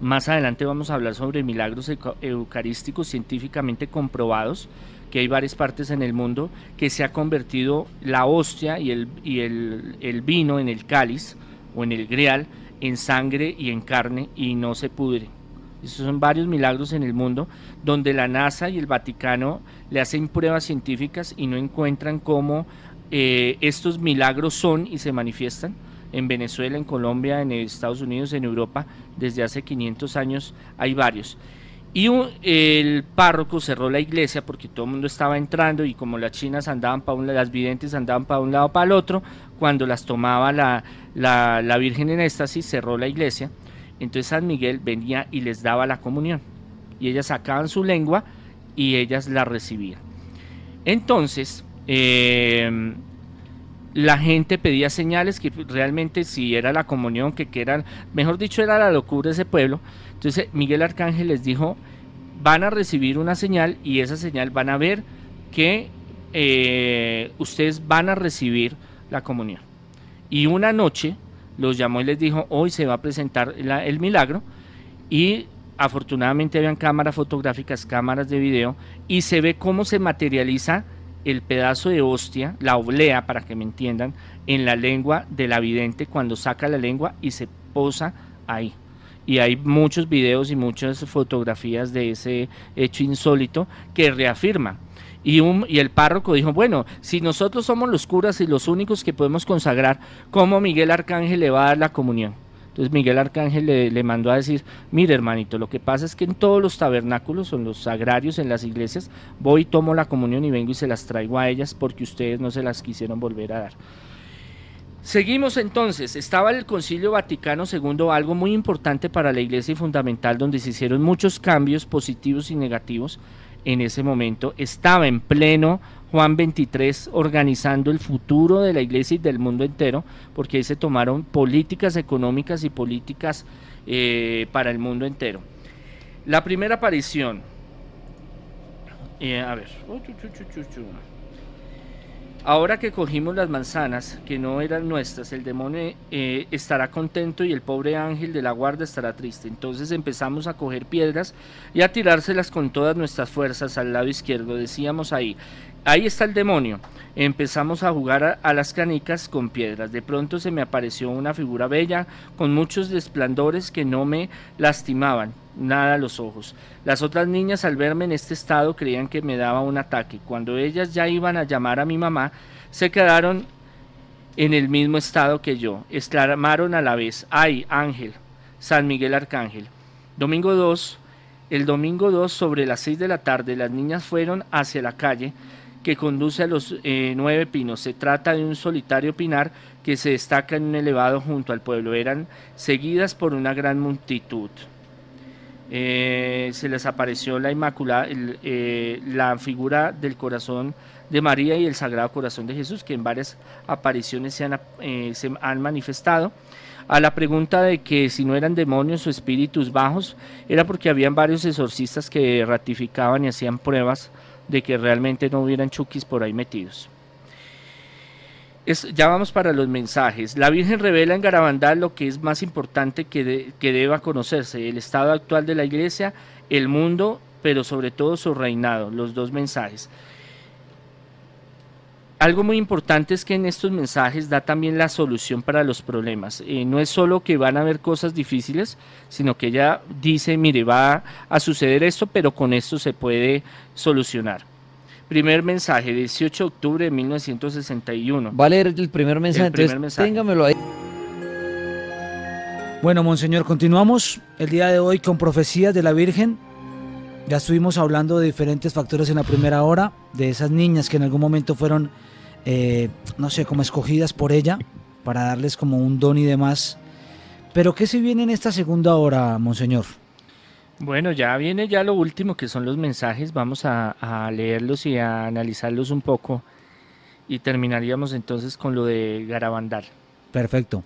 Más adelante vamos a hablar sobre milagros eucarísticos científicamente comprobados, que hay varias partes en el mundo que se ha convertido la hostia y el, y el, vino en el cáliz o en el grial en sangre y en carne y no se pudre. Esos son varios milagros en el mundo donde la NASA y el Vaticano le hacen pruebas científicas y no encuentran cómo eh, estos milagros son y se manifiestan en Venezuela, en Colombia, en Estados Unidos, en Europa, desde hace 500 años hay varios. Y el párroco cerró la iglesia porque todo el mundo estaba entrando y como las chinas andaban para un lado, las videntes andaban para un lado para el otro, cuando las tomaba la, la, la Virgen en éxtasis, cerró la iglesia. Entonces San Miguel venía y les daba la comunión. Y ellas sacaban su lengua y ellas la recibían. Entonces, eh, la gente pedía señales que realmente si era la comunión, que, que eran, mejor dicho, era la locura de ese pueblo. Entonces Miguel Arcángel les dijo, van a recibir una señal y esa señal van a ver que eh, ustedes van a recibir la comunión. Y una noche los llamó y les dijo, hoy se va a presentar el milagro y afortunadamente habían cámaras fotográficas, cámaras de video y se ve cómo se materializa el pedazo de hostia, la oblea, para que me entiendan, en la lengua de la vidente cuando saca la lengua y se posa ahí. Y hay muchos videos y muchas fotografías de ese hecho insólito que reafirma. Y, un, y el párroco dijo, bueno, si nosotros somos los curas y los únicos que podemos consagrar, ¿cómo Miguel Arcángel le va a dar la comunión? Entonces Miguel Arcángel le, mandó a decir, mire hermanito, lo que pasa es que en todos los tabernáculos en los sagrarios, en las iglesias, voy, tomo la comunión y vengo y se las traigo a ellas porque ustedes no se las quisieron volver a dar. Seguimos entonces, estaba el Concilio Vaticano II, algo muy importante para la iglesia y fundamental, donde se hicieron muchos cambios positivos y negativos en ese momento. Estaba en pleno Juan 23 organizando el futuro de la iglesia y del mundo entero, porque ahí se tomaron políticas económicas y políticas eh, para el mundo entero. La primera aparición, eh, a ver, Ahora que cogimos las manzanas que no eran nuestras, el demonio eh, estará contento y el pobre ángel de la guarda estará triste. Entonces empezamos a coger piedras y a tirárselas con todas nuestras fuerzas al lado izquierdo. Decíamos ahí, ahí está el demonio. Empezamos a jugar a, las canicas con piedras. De pronto se me apareció una figura bella con muchos desplandores que no me lastimaban nada a los ojos. Las otras niñas al verme en este estado creían que me daba un ataque. Cuando ellas ya iban a llamar a mi mamá, se quedaron en el mismo estado que yo. Exclamaron a la vez, ay, Ángel, San Miguel Arcángel. Domingo 2, el domingo 2 sobre las 6 de la tarde, las niñas fueron hacia la calle que conduce a los eh, nueve pinos. Se trata de un solitario pinar que se destaca en un elevado junto al pueblo. Eran seguidas por una gran multitud. Eh, se les apareció la Inmaculada, eh, la figura del corazón de María y el Sagrado Corazón de Jesús, que en varias apariciones se han, se han manifestado. A la pregunta de que si no eran demonios o espíritus bajos, era porque habían varios exorcistas que ratificaban y hacían pruebas de que realmente no hubieran chukis por ahí metidos. ya vamos para los mensajes. La Virgen revela en Garabandal lo que es más importante que, que deba conocerse, el estado actual de la iglesia, el mundo, pero sobre todo su reinado, los dos mensajes algo muy importante es que en estos mensajes da también la solución para los problemas. Eh, no es solo que van a haber cosas difíciles, sino que ella dice, mire, va a suceder esto, pero con esto se puede solucionar. Primer mensaje, 18 de octubre de 1961. Va a leer el primer mensaje, el primer mensaje. téngamelo ahí. Bueno, Monseñor, continuamos el día de hoy con profecías de la Virgen. Ya estuvimos hablando de diferentes factores en la primera hora, de esas niñas que en algún momento fueron eh, no sé, como escogidas por ella para darles como un don y demás. Pero ¿qué se viene en esta segunda hora, Monseñor? Bueno, ya viene ya lo último, que son los mensajes. Vamos a, leerlos y a analizarlos un poco. Y terminaríamos entonces con lo de Garabandal. Perfecto.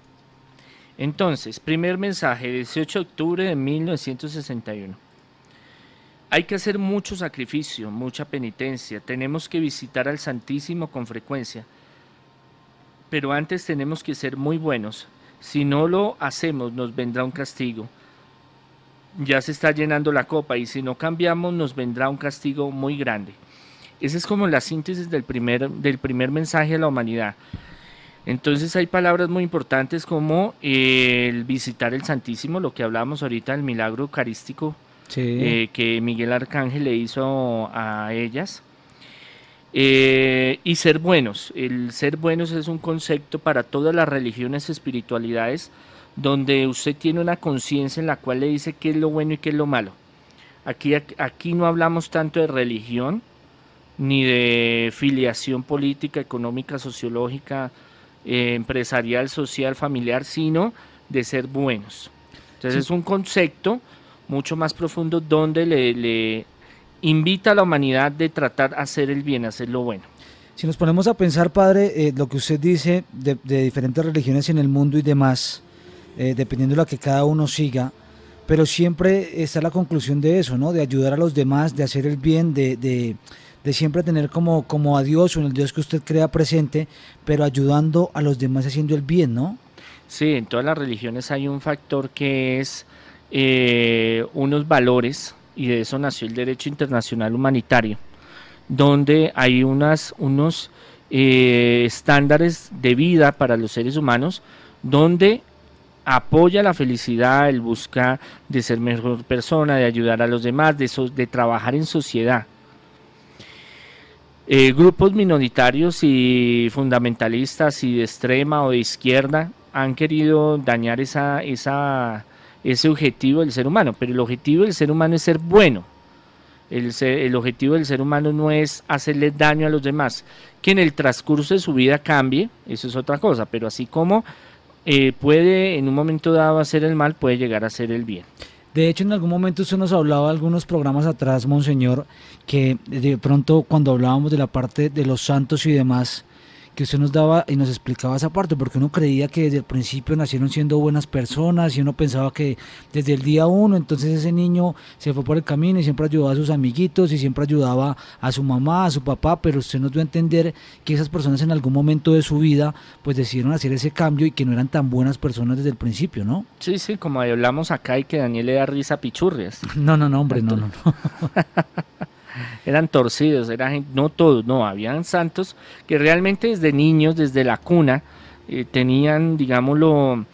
Entonces, primer mensaje, 18 de octubre de 1961. Hay que hacer mucho sacrificio, mucha penitencia. Tenemos que visitar al Santísimo con frecuencia. Pero antes tenemos que ser muy buenos. Si no lo hacemos, nos vendrá un castigo. ya se está llenando la copa y si no cambiamos nos vendrá un castigo muy grande. Esa es como la síntesis del primer, del primer mensaje a la humanidad. Entonces hay palabras muy importantes como el visitar el Santísimo, lo que hablábamos ahorita del milagro eucarístico eh, que Miguel Arcángel le hizo a ellas. Eh, y ser buenos. El ser buenos es un concepto para todas las religiones y espiritualidades donde usted tiene una conciencia en la cual le dice qué es lo bueno y qué es lo malo. Aquí, aquí no hablamos tanto de religión, ni de filiación política, económica, sociológica, eh, empresarial, social, familiar, sino de ser buenos. Entonces es un concepto mucho más profundo donde le, invita a la humanidad de tratar de hacer el bien, hacer lo bueno. Si nos ponemos a pensar, padre, eh, lo que usted dice de, diferentes religiones en el mundo y demás, eh, dependiendo de la que cada uno siga, pero siempre está la conclusión de eso, ¿no? De ayudar a los demás, de hacer el bien, de, de, de siempre tener como, como a Dios o en el Dios que usted crea presente, pero ayudando a los demás haciendo el bien, ¿no? Sí, en todas las religiones hay un factor que es eh, unos valores, y de eso nació el derecho internacional humanitario, donde hay unas, unos eh, estándares de vida para los seres humanos, donde apoya la felicidad, el buscar de ser mejor persona, de ayudar a los demás, de, de trabajar en sociedad. Eh, grupos minoritarios y fundamentalistas y de extrema o de izquierda han querido dañar esa, esa, ese objetivo del ser humano, pero el objetivo del ser humano es ser bueno. El, el, objetivo del ser humano no es hacerle daño a los demás. Que en el transcurso de su vida cambie, eso es otra cosa, pero así como eh, puede en un momento dado hacer el mal, puede llegar a hacer el bien. De hecho, en algún momento usted nos hablaba algunos programas atrás, Monseñor, que de pronto cuando hablábamos de la parte de los santos y demás, que usted nos daba y nos explicaba esa parte, porque uno creía que desde el principio nacieron siendo buenas personas y uno pensaba que desde el día uno, entonces ese niño se fue por el camino y siempre ayudaba a sus amiguitos y siempre ayudaba a su mamá, a su papá, pero usted nos dio a entender que esas personas en algún momento de su vida pues decidieron hacer ese cambio y que no eran tan buenas personas desde el principio, ¿no? Sí, sí, como hablamos acá y que Daniel le da risa a pichurrias. *laughs* No, no, no, hombre, no, no, no. *laughs* eran torcidos, eran, no todos, no, habían santos que realmente desde niños, desde la cuna, eh, tenían, digámoslo,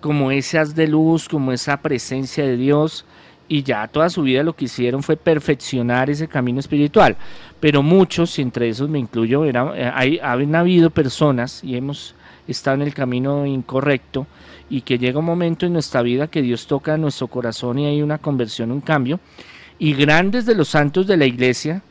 como ese haz de luz, como esa presencia de Dios, y ya toda su vida lo que hicieron fue perfeccionar ese camino espiritual. Pero muchos, y entre esos me incluyo, eh, hay, han habido personas, y hemos estado en el camino incorrecto, y que llega un momento en nuestra vida que Dios toca nuestro corazón y hay una conversión, un cambio, y grandes de los santos de la iglesia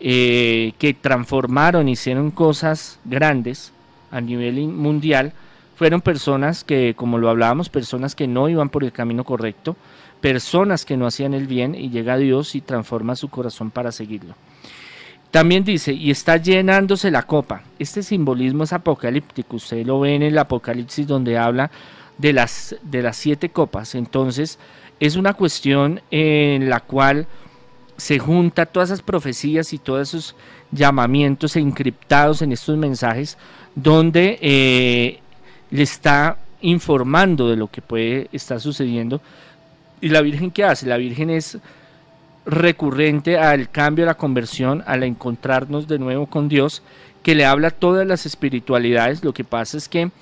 eh, que transformaron, hicieron cosas grandes a nivel mundial, fueron personas que, como lo hablábamos, personas que no iban por el camino correcto, personas que no hacían el bien y llega Dios y transforma su corazón para seguirlo. También dice, y está llenándose la copa. Este simbolismo es apocalíptico, usted lo ve en el Apocalipsis donde habla de las, de las siete copas. Entonces, es una cuestión en la cual se junta todas esas profecías y todos esos llamamientos encriptados en estos mensajes donde eh, le está informando de lo que puede estar sucediendo. ¿Y la Virgen qué hace? La Virgen es recurrente al cambio, a la conversión, al encontrarnos de nuevo con Dios, que le habla a todas las espiritualidades. Lo que pasa es que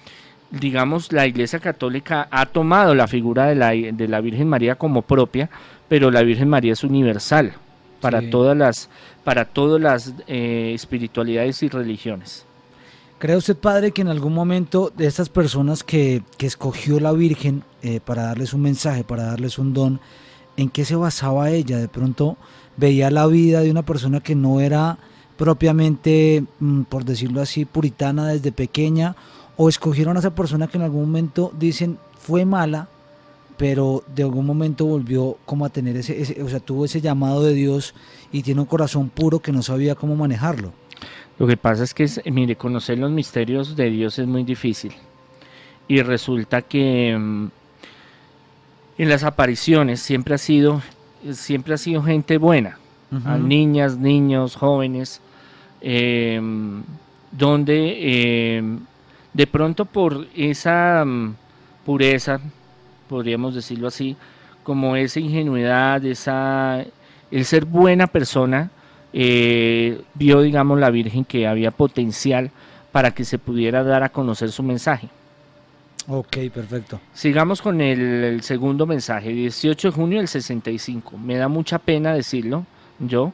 digamos, la Iglesia Católica ha tomado la figura de la, de la Virgen María como propia, pero la Virgen María es universal para todas las, para todas las eh, espiritualidades y religiones. ¿Cree usted, padre, que en algún momento de estas personas que, que escogió la Virgen eh, para darles un mensaje, para darles un don, en qué se basaba ella? De pronto veía la vida de una persona que no era propiamente, mm, por decirlo así, puritana desde pequeña, o escogieron a esa persona que en algún momento dicen fue mala, pero de algún momento volvió como a tener ese, o sea, tuvo ese llamado de Dios y tiene un corazón puro que no sabía cómo manejarlo. Lo que pasa es que, mire, conocer los misterios de Dios es muy difícil. Y resulta que mm, en las apariciones siempre ha sido, siempre ha sido gente buena, niñas, niños, jóvenes, em, donde em, de pronto por esa mm, pureza, podríamos decirlo así, como esa ingenuidad, esa, el ser buena persona, eh, vio, digamos, la Virgen que había potencial para que se pudiera dar a conocer su mensaje. Ok, perfecto. Sigamos con el, el segundo mensaje, 18 de junio del 65. Me da mucha pena decirlo, yo,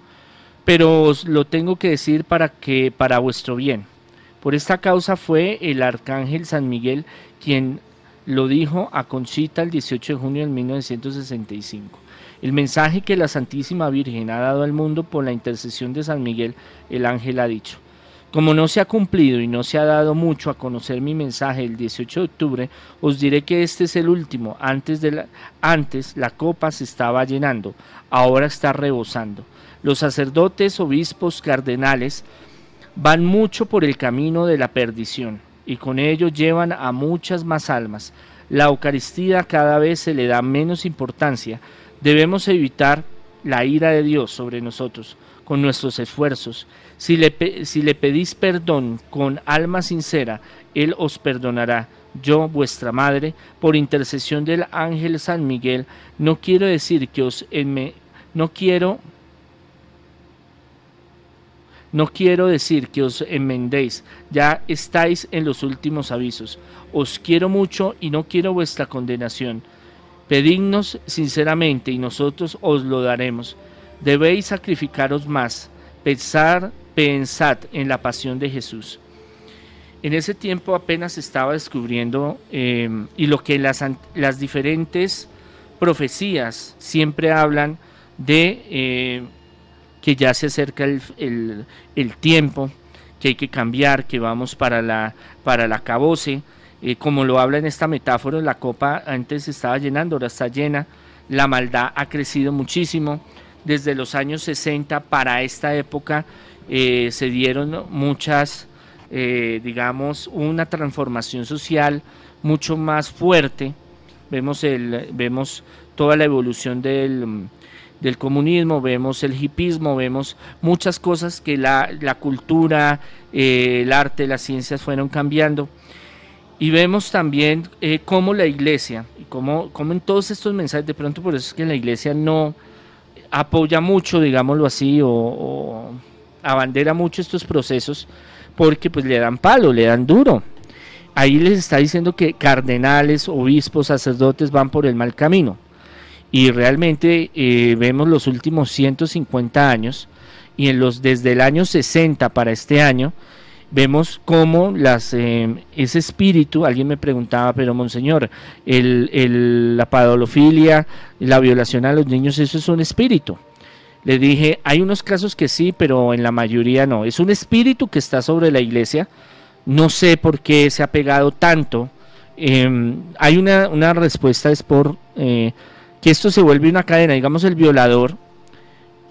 pero os lo tengo que decir para que para vuestro bien. Por esta causa fue el arcángel San Miguel quien lo dijo a Conchita el 18 de junio de 1965. El mensaje que la Santísima Virgen ha dado al mundo por la intercesión de San Miguel, el ángel ha dicho. Como no se ha cumplido y no se ha dado mucho a conocer mi mensaje el 18 de octubre, os diré que este es el último. Antes, de la, antes la copa se estaba llenando, ahora está rebosando. Los sacerdotes, obispos, cardenales van mucho por el camino de la perdición y con ello llevan a muchas más almas. La Eucaristía cada vez se le da menos importancia. Debemos evitar la ira de Dios sobre nosotros con nuestros esfuerzos. Si le, si le pedís perdón con alma sincera, Él os perdonará. Yo, vuestra madre, por intercesión del ángel San Miguel, no quiero decir que os enme, no quiero no quiero decir que os enmendéis, ya estáis en los últimos avisos. Os quiero mucho y no quiero vuestra condenación. Pedidnos sinceramente y nosotros os lo daremos. Debéis sacrificaros más. Pensar, pensad en la pasión de Jesús. En ese tiempo apenas estaba descubriendo eh, y lo que las, diferentes profecías siempre hablan de eh, que ya se acerca el, el, el, tiempo, que hay que cambiar, que vamos para la, para la caboce. Eh, como lo habla en esta metáfora, la copa antes estaba llenando, ahora está llena. La maldad ha crecido muchísimo desde los años 60 para esta época eh, se dieron muchas, eh, digamos, una transformación social mucho más fuerte. Vemos, el, vemos toda la evolución del, del comunismo, vemos el hipismo, vemos muchas cosas que la, la cultura, eh, el arte, las ciencias fueron cambiando. Y vemos también eh, cómo la iglesia, y cómo, cómo en todos estos mensajes, de pronto por eso es que la iglesia no, apoya mucho, digámoslo así, o, o, abandera mucho estos procesos, porque pues le dan palo, le dan duro. Ahí les está diciendo que cardenales, obispos, sacerdotes van por el mal camino. Y realmente eh, vemos los últimos 150 años, y en los desde el año 60 para este año, vemos cómo las, eh, ese espíritu, alguien me preguntaba, pero monseñor, el, la padolofilia, la violación a los niños, eso es un espíritu. Le dije, hay unos casos que sí, pero en la mayoría no. Es un espíritu que está sobre la iglesia. No sé por qué se ha pegado tanto. Eh, hay una, una, respuesta, es por eh, que esto se vuelve una cadena. Digamos, el violador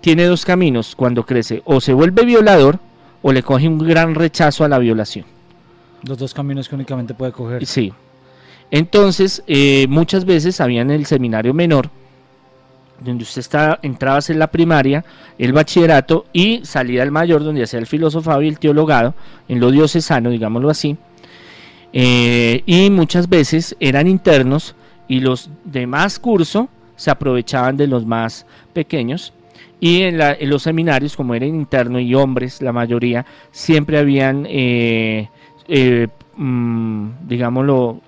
tiene dos caminos cuando crece. O se vuelve violador o le coge un gran rechazo a la violación. Los dos caminos que únicamente puede coger. Sí. Entonces, eh, muchas veces había en el seminario menor, donde usted está, entraba en la primaria, el bachillerato y salía el mayor, donde hacía el filosofado y el teologado, en lo diocesano, digámoslo así. Eh, y muchas veces eran internos y los demás curso se aprovechaban de los más pequeños y en, la, en, los seminarios, como eran internos y hombres, la mayoría, siempre habían, eh, eh, mmm, digámoslo,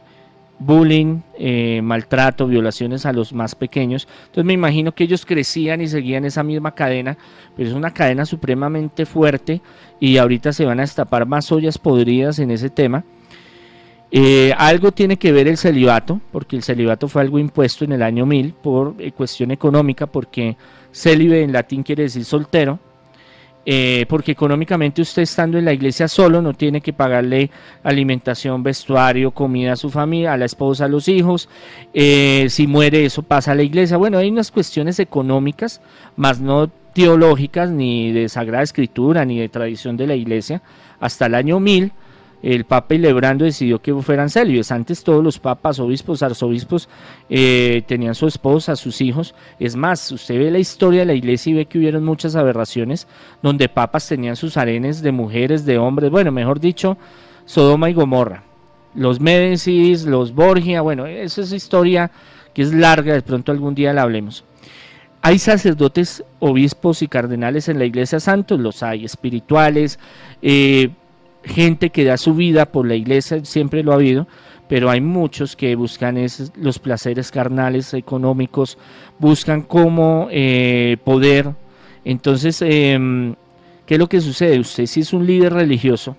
bullying, eh, maltrato, violaciones a los más pequeños. Entonces me imagino que ellos crecían y seguían esa misma cadena, pero es una cadena supremamente fuerte y ahorita se van a destapar más ollas podridas en ese tema. Eh, algo tiene que ver el celibato, porque el celibato fue algo impuesto en el año 1000 por eh, cuestión económica, porque célibe en latín quiere decir soltero, eh, porque económicamente usted estando en la iglesia solo no tiene que pagarle alimentación, vestuario, comida a su familia, a la esposa, a los hijos, si muere eso pasa a la iglesia. Bueno, hay unas cuestiones económicas, más no teológicas, ni de Sagrada Escritura, ni de tradición de la iglesia, hasta el año 1000 el Papa Ilebrando decidió que fueran célibes. Antes todos los papas, obispos, arzobispos eh, tenían su esposa, sus hijos. Es más, usted ve la historia de la iglesia y ve que hubieron muchas aberraciones donde papas tenían sus arenes de mujeres, de hombres, bueno, mejor dicho, Sodoma y Gomorra. Los Médicis, los Borgia, bueno, esa es historia que es larga, de pronto algún día la hablemos. Hay sacerdotes, obispos y cardenales en la iglesia santos, los hay, espirituales, eh, gente que da su vida por la iglesia, siempre lo ha habido, pero hay muchos que buscan los placeres carnales, económicos, buscan cómo eh, poder. Entonces, em, ¿qué es lo que sucede? Usted si es un líder religioso,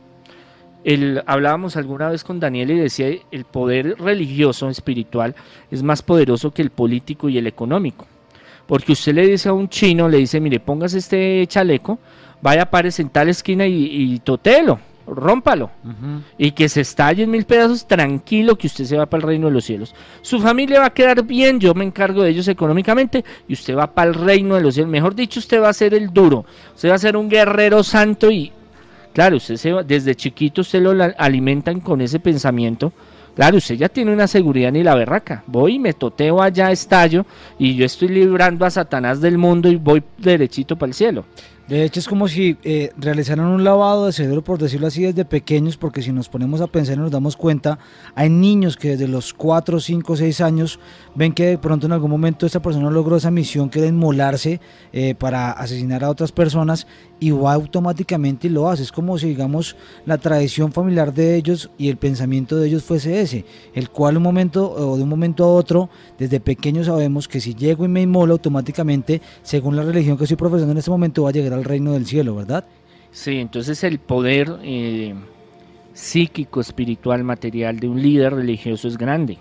el, hablábamos alguna vez con Daniel y decía, el poder religioso, espiritual, es más poderoso que el político y el económico. Porque usted le dice a un chino, le dice, mire, póngase este chaleco, vaya, párese en tal esquina y, y totelo rómpalo y que se estalle en mil pedazos, tranquilo que usted se va para el reino de los cielos. Su familia va a quedar bien, yo me encargo de ellos económicamente y usted va para el reino de los cielos. Mejor dicho, usted va a ser el duro, usted va a ser un guerrero santo y claro, usted se va, desde chiquito usted lo alimentan con ese pensamiento. Claro, usted ya tiene una seguridad ni la berraca. Voy y me toteo allá, estallo, y yo estoy librando a Satanás del mundo y voy derechito para el cielo. De hecho, es como si eh, realizaran un lavado de cerebro, por decirlo así, desde pequeños, porque si nos ponemos a pensar y nos damos cuenta, hay niños que desde los 4, 5, 6 años ven que de pronto en algún momento esta persona logró esa misión que era inmolarse eh, para asesinar a otras personas y va automáticamente y lo hace. Es como si, digamos, la tradición familiar de ellos y el pensamiento de ellos fuese ese, el cual un momento o de un momento a otro, desde pequeños sabemos que si llego y me inmolo automáticamente, según la religión que estoy profesando en este momento, va a llegar a reino del cielo, ¿verdad? Sí, entonces el poder eh, psíquico, espiritual, material de un líder religioso es grande.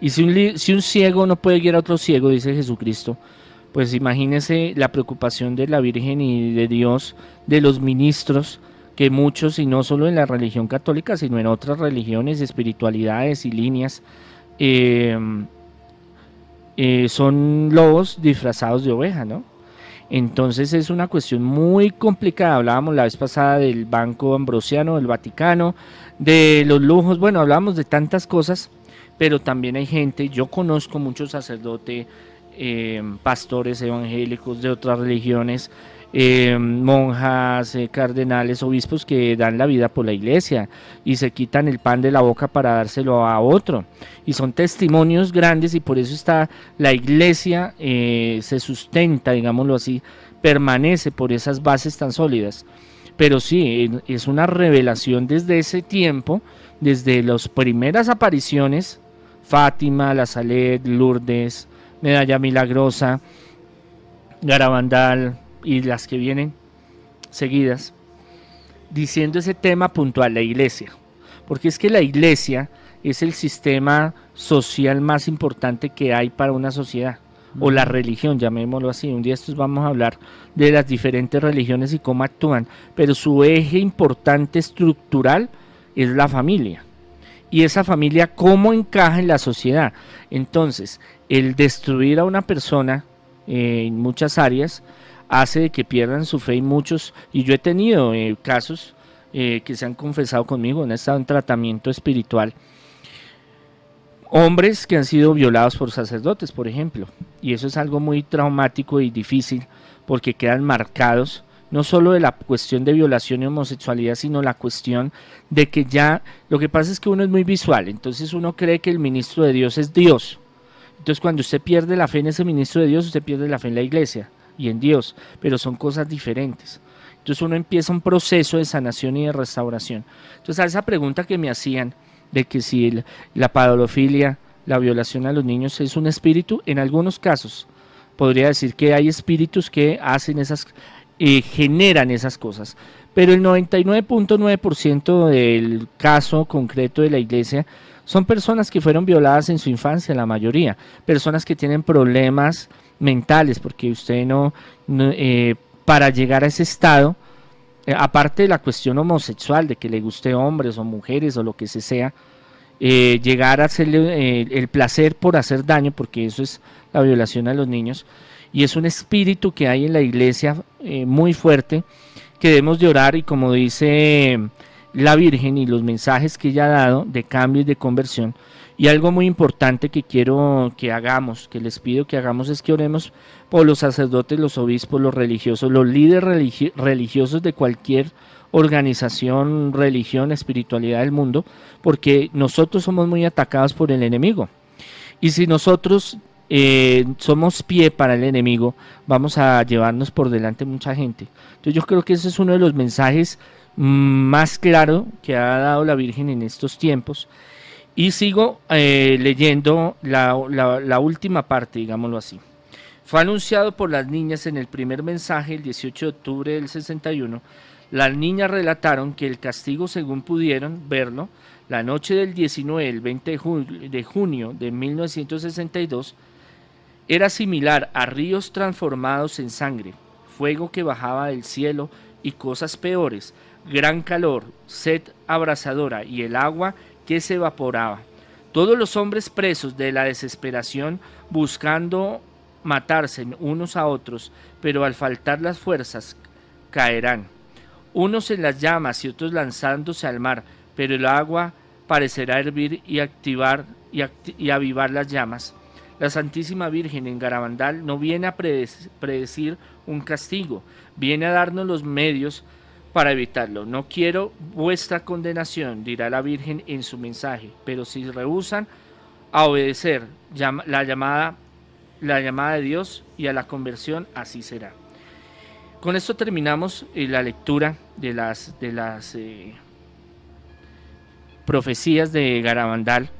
Y si un, si un ciego no puede guiar a otro ciego, dice Jesucristo, pues imagínese la preocupación de la Virgen y de Dios, de los ministros, que muchos, y no solo en la religión católica, sino en otras religiones, espiritualidades y líneas, eh, eh, son lobos disfrazados de oveja, ¿no? Entonces es una cuestión muy complicada. Hablábamos la vez pasada del Banco Ambrosiano, del Vaticano, de los lujos. Bueno, hablábamos de tantas cosas, pero también hay gente, yo conozco muchos sacerdotes, eh, pastores evangélicos de otras religiones, eh, monjas, eh, cardenales, obispos que dan la vida por la iglesia y se quitan el pan de la boca para dárselo a otro. Y son testimonios grandes y por eso está la iglesia, eh, se sustenta, digámoslo así, permanece por esas bases tan sólidas. Pero sí, es una revelación desde ese tiempo, desde las primeras apariciones, Fátima, La Saled, Lourdes, Medalla Milagrosa, Garabandal, y las que vienen seguidas, diciendo ese tema puntual, la iglesia. Porque es que la iglesia es el sistema social más importante que hay para una sociedad, o la religión, llamémoslo así. Un día estos vamos a hablar de las diferentes religiones y cómo actúan, pero su eje importante estructural es la familia. Y esa familia, ¿cómo encaja en la sociedad? Entonces, el destruir a una persona eh, en muchas áreas, hace que pierdan su fe y muchos, y yo he tenido eh, casos eh, que se han confesado conmigo, han estado en tratamiento espiritual, hombres que han sido violados por sacerdotes, por ejemplo, y eso es algo muy traumático y difícil porque quedan marcados no solo de la cuestión de violación y homosexualidad, sino la cuestión de que ya, lo que pasa es que uno es muy visual, entonces uno cree que el ministro de Dios es Dios. Entonces cuando usted pierde la fe en ese ministro de Dios, usted pierde la fe en la iglesia y en Dios, pero son cosas diferentes. Entonces uno empieza un proceso de sanación y de restauración. Entonces a esa pregunta que me hacían de que si la padolofilia, la violación a los niños es un espíritu, en algunos casos podría decir que hay espíritus que hacen esas, eh, generan esas cosas. Pero el 99.9% del caso concreto de la iglesia son personas que fueron violadas en su infancia, la mayoría. Personas que tienen problemas mentales, porque usted no, eh, para llegar a ese estado, eh, aparte de la cuestión homosexual, de que le guste hombres o mujeres o lo que se sea, eh, llegar a hacerle el placer por hacer daño, porque eso es la violación a los niños, y es un espíritu que hay en la iglesia muy fuerte, que debemos de orar y como dice la Virgen y los mensajes que ella ha dado de cambio y de conversión, y algo muy importante que quiero que hagamos, que les pido que hagamos es que oremos por los sacerdotes, los obispos, los religiosos, los líderes religiosos de cualquier organización, religión, espiritualidad del mundo, porque nosotros somos muy atacados por el enemigo. Y si nosotros eh, somos pie para el enemigo, vamos a llevarnos por delante mucha gente. Entonces yo creo que ese es uno de los mensajes mm, más claros que ha dado la Virgen en estos tiempos. Y sigo eh, leyendo la, última parte, digámoslo así. Fue anunciado por las niñas en el primer mensaje el 18 de octubre del 61. Las niñas relataron que el castigo, según pudieron verlo, la noche del 19 el 20 de junio de 1962 era similar a ríos transformados en sangre, fuego que bajaba del cielo y cosas peores, gran calor, sed abrasadora y el agua que se evaporaba. Todos los hombres presos de la desesperación buscando matarse unos a otros, pero al faltar las fuerzas caerán. Unos en las llamas y otros lanzándose al mar, pero el agua parecerá hervir y activar y, y avivar las llamas. La Santísima Virgen en Garabandal no viene a predecir un castigo, viene a darnos los medios para evitarlo. No quiero vuestra condenación, dirá la Virgen en su mensaje, pero si rehusan a obedecer la llamada, la llamada de Dios y a la conversión, así será. Con esto terminamos eh, la lectura de las, de las eh, profecías de Garabandal.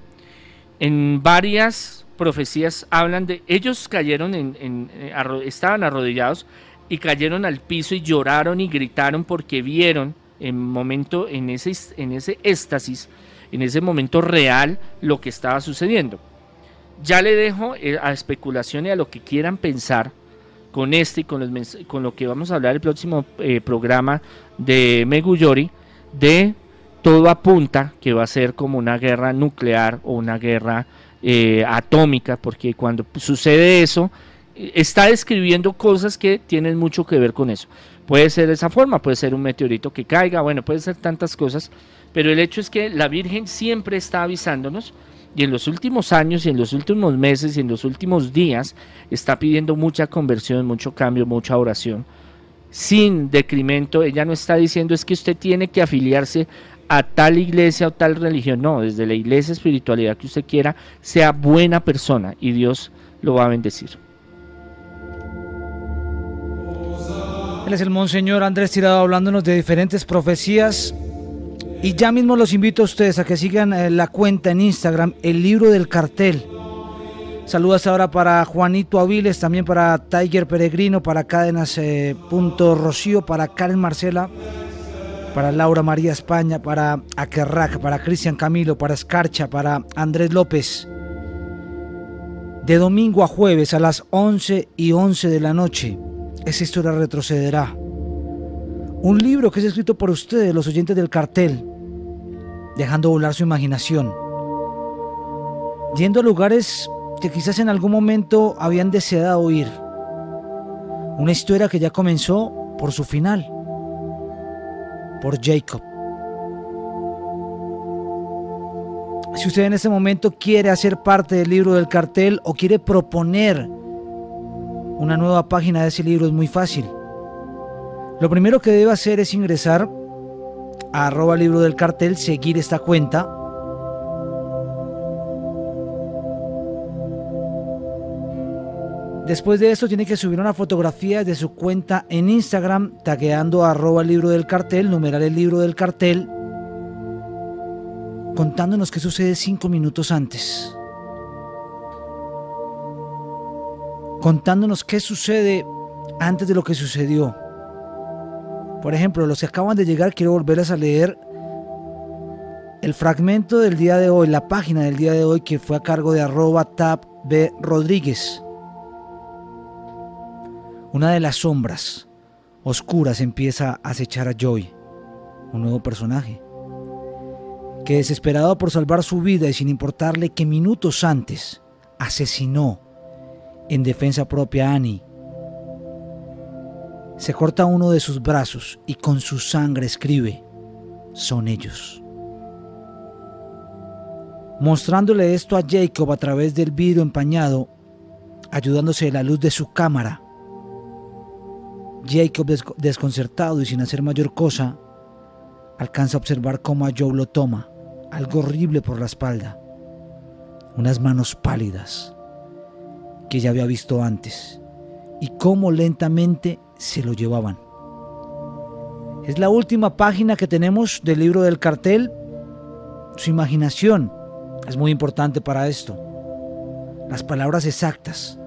En varias profecías hablan de ellos cayeron eh, estaban arrodillados y cayeron al piso y lloraron y gritaron porque vieron en momento en ese en ese éxtasis, en ese momento real lo que estaba sucediendo. Ya le dejo eh, a especulación y a lo que quieran pensar con este y con, con lo que vamos a hablar el próximo eh, programa de Meguyori de todo apunta que va a ser como una guerra nuclear o una guerra eh, atómica, porque cuando sucede eso, está describiendo cosas que tienen mucho que ver con eso. Puede ser esa forma, puede ser un meteorito que caiga, bueno, puede ser tantas cosas, pero el hecho es que la Virgen siempre está avisándonos y en los últimos años y en los últimos meses y en los últimos días está pidiendo mucha conversión, mucho cambio, mucha oración. Sin decremento, ella no está diciendo es que usted tiene que afiliarse a tal iglesia o tal religión, no, desde la iglesia, espiritualidad que usted quiera, sea buena persona y Dios lo va a bendecir. Él es el Monseñor Andrés Tirado hablándonos de diferentes profecías. Y ya mismo los invito a ustedes a que sigan eh, la cuenta en Instagram, el libro del cartel. Saludos ahora para Juanito Aviles, también para Tiger Peregrino, para Cadenas eh, para Karen Marcela, para Laura María España, para Akerrak, para Cristian Camilo, para Escarcha, para Andrés López. De domingo a jueves a las 11 y 11 de la noche, esa historia retrocederá. Un libro que es escrito por ustedes, los oyentes del cartel, dejando volar su imaginación, yendo a lugares que quizás en algún momento habían deseado ir. Una historia que ya comenzó por su final por Jacob. Si usted en este momento quiere hacer parte del libro del cartel o quiere proponer una nueva página de ese libro, es muy fácil. Lo primero que debe hacer es ingresar a arroba libro del cartel, seguir esta cuenta Después de eso tiene que subir una fotografía de su cuenta en Instagram, tagueando arroba libro del cartel, numerar el libro del cartel, contándonos qué sucede cinco minutos antes. Contándonos qué sucede antes de lo que sucedió. Por ejemplo, los que acaban de llegar, quiero volverles a leer el fragmento del día de hoy, la página del día de hoy que fue a cargo de arroba tab B Rodríguez. Una de las sombras oscuras empieza a acechar a Joy, un nuevo personaje, que desesperado por salvar su vida y sin importarle que minutos antes asesinó en defensa propia a Annie, se corta uno de sus brazos y con su sangre escribe, son ellos. Mostrándole esto a Jacob a través del vidrio empañado, ayudándose de la luz de su cámara, Jacob, desconcertado y sin hacer mayor cosa, alcanza a observar cómo a Joe lo toma, algo horrible por la espalda, unas manos pálidas, que ya había visto antes y cómo lentamente se lo llevaban. Es la última página que tenemos del libro del cartel. Su imaginación es muy importante para esto. Las palabras exactas.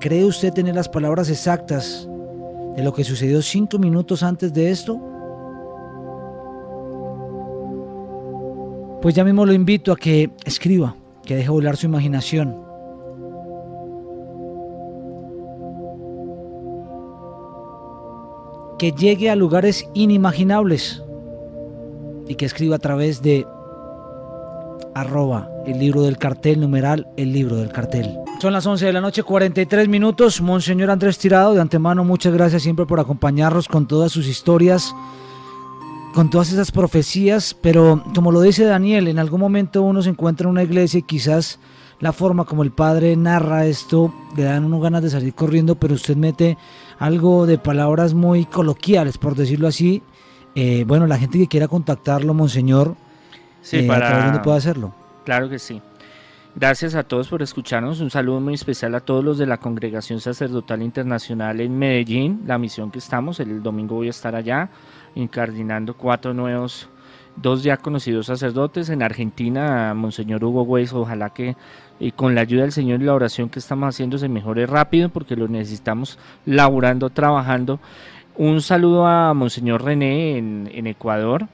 ¿Cree usted tener las palabras exactas de lo que sucedió cinco minutos antes de esto? Pues ya mismo lo invito a que escriba, que deje volar su imaginación. Que llegue a lugares inimaginables y que escriba a través de arroba el libro del cartel, numeral el libro del cartel. Son las 11 de la noche, 43 minutos. Monseñor Andrés Tirado, de antemano, muchas gracias siempre por acompañarnos con todas sus historias, con todas esas profecías. Pero como lo dice Daniel, en algún momento uno se encuentra en una iglesia y quizás la forma como el padre narra esto le dan uno ganas de salir corriendo, pero usted mete algo de palabras muy coloquiales, por decirlo así. Eh, bueno, la gente que quiera contactarlo, Monseñor, Sí, eh, ¿a para... dónde puede hacerlo? Claro que sí. Gracias a todos por escucharnos. Un saludo muy especial a todos los de la Congregación Sacerdotal Internacional en Medellín, la misión que estamos. El domingo voy a estar allá, incardinando cuatro nuevos, dos ya conocidos sacerdotes. En Argentina, Monseñor Hugo Weiss, ojalá que y con la ayuda del Señor y la oración que estamos haciendo se mejore rápido porque lo necesitamos laburando, trabajando. Un saludo a Monseñor René en, en Ecuador,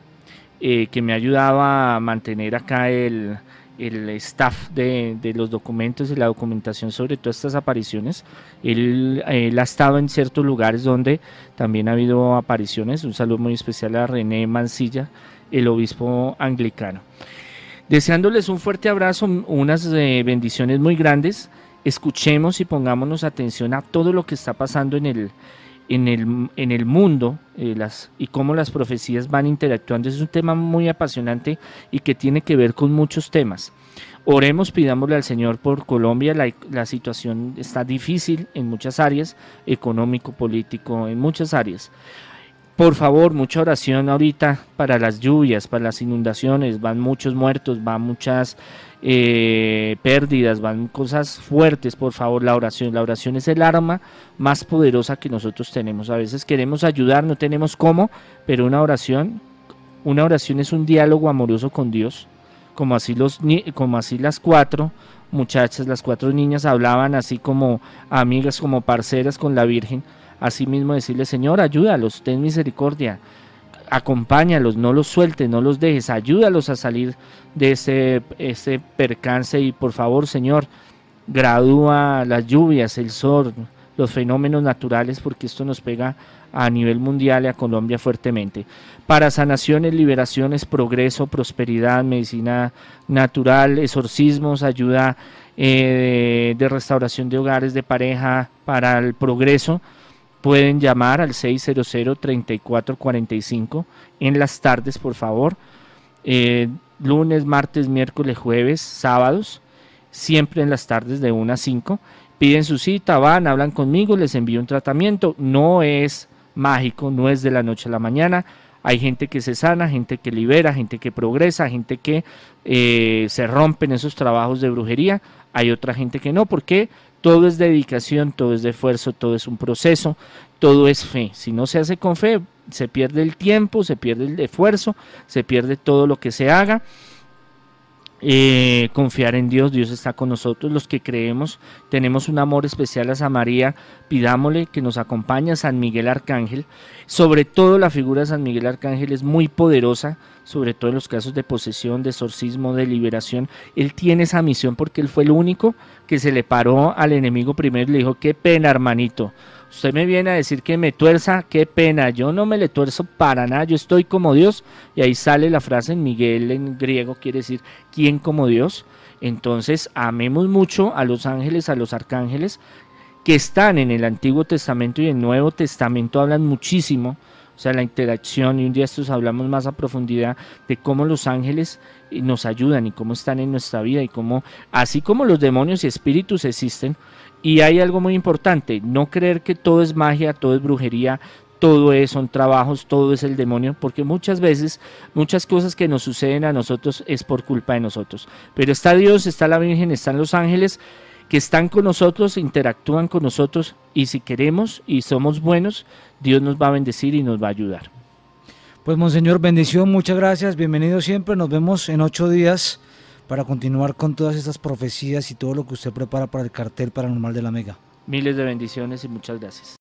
eh, que me ayudaba a mantener acá el, el staff de, de, los documentos y la documentación sobre todas estas apariciones. Él, él, ha estado en ciertos lugares donde también ha habido apariciones. Un saludo muy especial a René Mancilla, el obispo anglicano. Deseándoles un fuerte abrazo, unas eh, bendiciones muy grandes. Escuchemos y pongámonos atención a todo lo que está pasando en el, en el, en el mundo eh, las, y cómo las profecías van interactuando. Es un tema muy apasionante y que tiene que ver con muchos temas. Oremos, pidámosle al Señor por Colombia. La, la, situación está difícil en muchas áreas, económico, político, en muchas áreas. Por favor, mucha oración ahorita para las lluvias, para las inundaciones. Van muchos muertos, van muchas eh, pérdidas, van cosas fuertes. Por favor, la oración. La oración es el arma más poderosa que nosotros tenemos. A veces queremos ayudar, no tenemos cómo, pero una oración, una oración es un diálogo amoroso con Dios como así, los, como así las cuatro muchachas, las cuatro niñas hablaban así como amigas, como parceras con la Virgen, así mismo decirle, Señor, ayúdalos, ten misericordia, acompáñalos, no los sueltes, no los dejes, ayúdalos a salir de ese, ese percance y por favor, Señor, gradúa las lluvias, el sol, los fenómenos naturales, porque esto nos pega a nivel mundial y a Colombia fuertemente. Para sanaciones, liberaciones, progreso, prosperidad, medicina natural, exorcismos, ayuda eh, de restauración de hogares, de pareja, para el progreso, pueden llamar al 600-3445 en las tardes, por favor. Eh, lunes, martes, miércoles, jueves, sábados, siempre en las tardes de 1 a 5. Piden su cita, van, hablan conmigo, les envío un tratamiento. No es mágico, no es de la noche a la mañana. Hay gente que se sana, gente que libera, gente que progresa, gente que eh, se rompen esos trabajos de brujería. Hay otra gente que no, porque todo es dedicación, todo es esfuerzo, todo es un proceso, todo es fe. Si no se hace con fe, se pierde el tiempo, se pierde el esfuerzo, se pierde todo lo que se haga. Eh, confiar en Dios, Dios está con nosotros, los que creemos, tenemos un amor especial a San María, pidámosle que nos acompañe a San Miguel Arcángel, sobre todo la figura de San Miguel Arcángel es muy poderosa, sobre todo en los casos de posesión, de exorcismo, de liberación, él tiene esa misión porque él fue el único que se le paró al enemigo primero y le dijo, qué pena hermanito, usted me viene a decir que me tuerza, qué pena, yo no me le tuerzo para nada, yo estoy como Dios. Y ahí sale la frase en Miguel en griego, quiere decir, ¿quién como Dios? Entonces, amemos mucho a los ángeles, a los arcángeles, que están en el Antiguo Testamento y el Nuevo Testamento, hablan muchísimo, o sea, la interacción, y un día estos hablamos más a profundidad de cómo los ángeles nos ayudan y cómo están en nuestra vida y cómo, así como los demonios y espíritus existen, y hay algo muy importante, no creer que todo es magia, todo es brujería, todo es, son trabajos, todo es el demonio, porque muchas veces, muchas cosas que nos suceden a nosotros es por culpa de nosotros. Pero está Dios, está la Virgen, están los ángeles, que están con nosotros, interactúan con nosotros y si queremos y somos buenos, Dios nos va a bendecir y nos va a ayudar. Pues Monseñor, bendición, muchas gracias, bienvenido siempre, nos vemos en ocho días para continuar con todas estas profecías y todo lo que usted prepara para el cartel paranormal de la Mega. Miles de bendiciones y muchas gracias.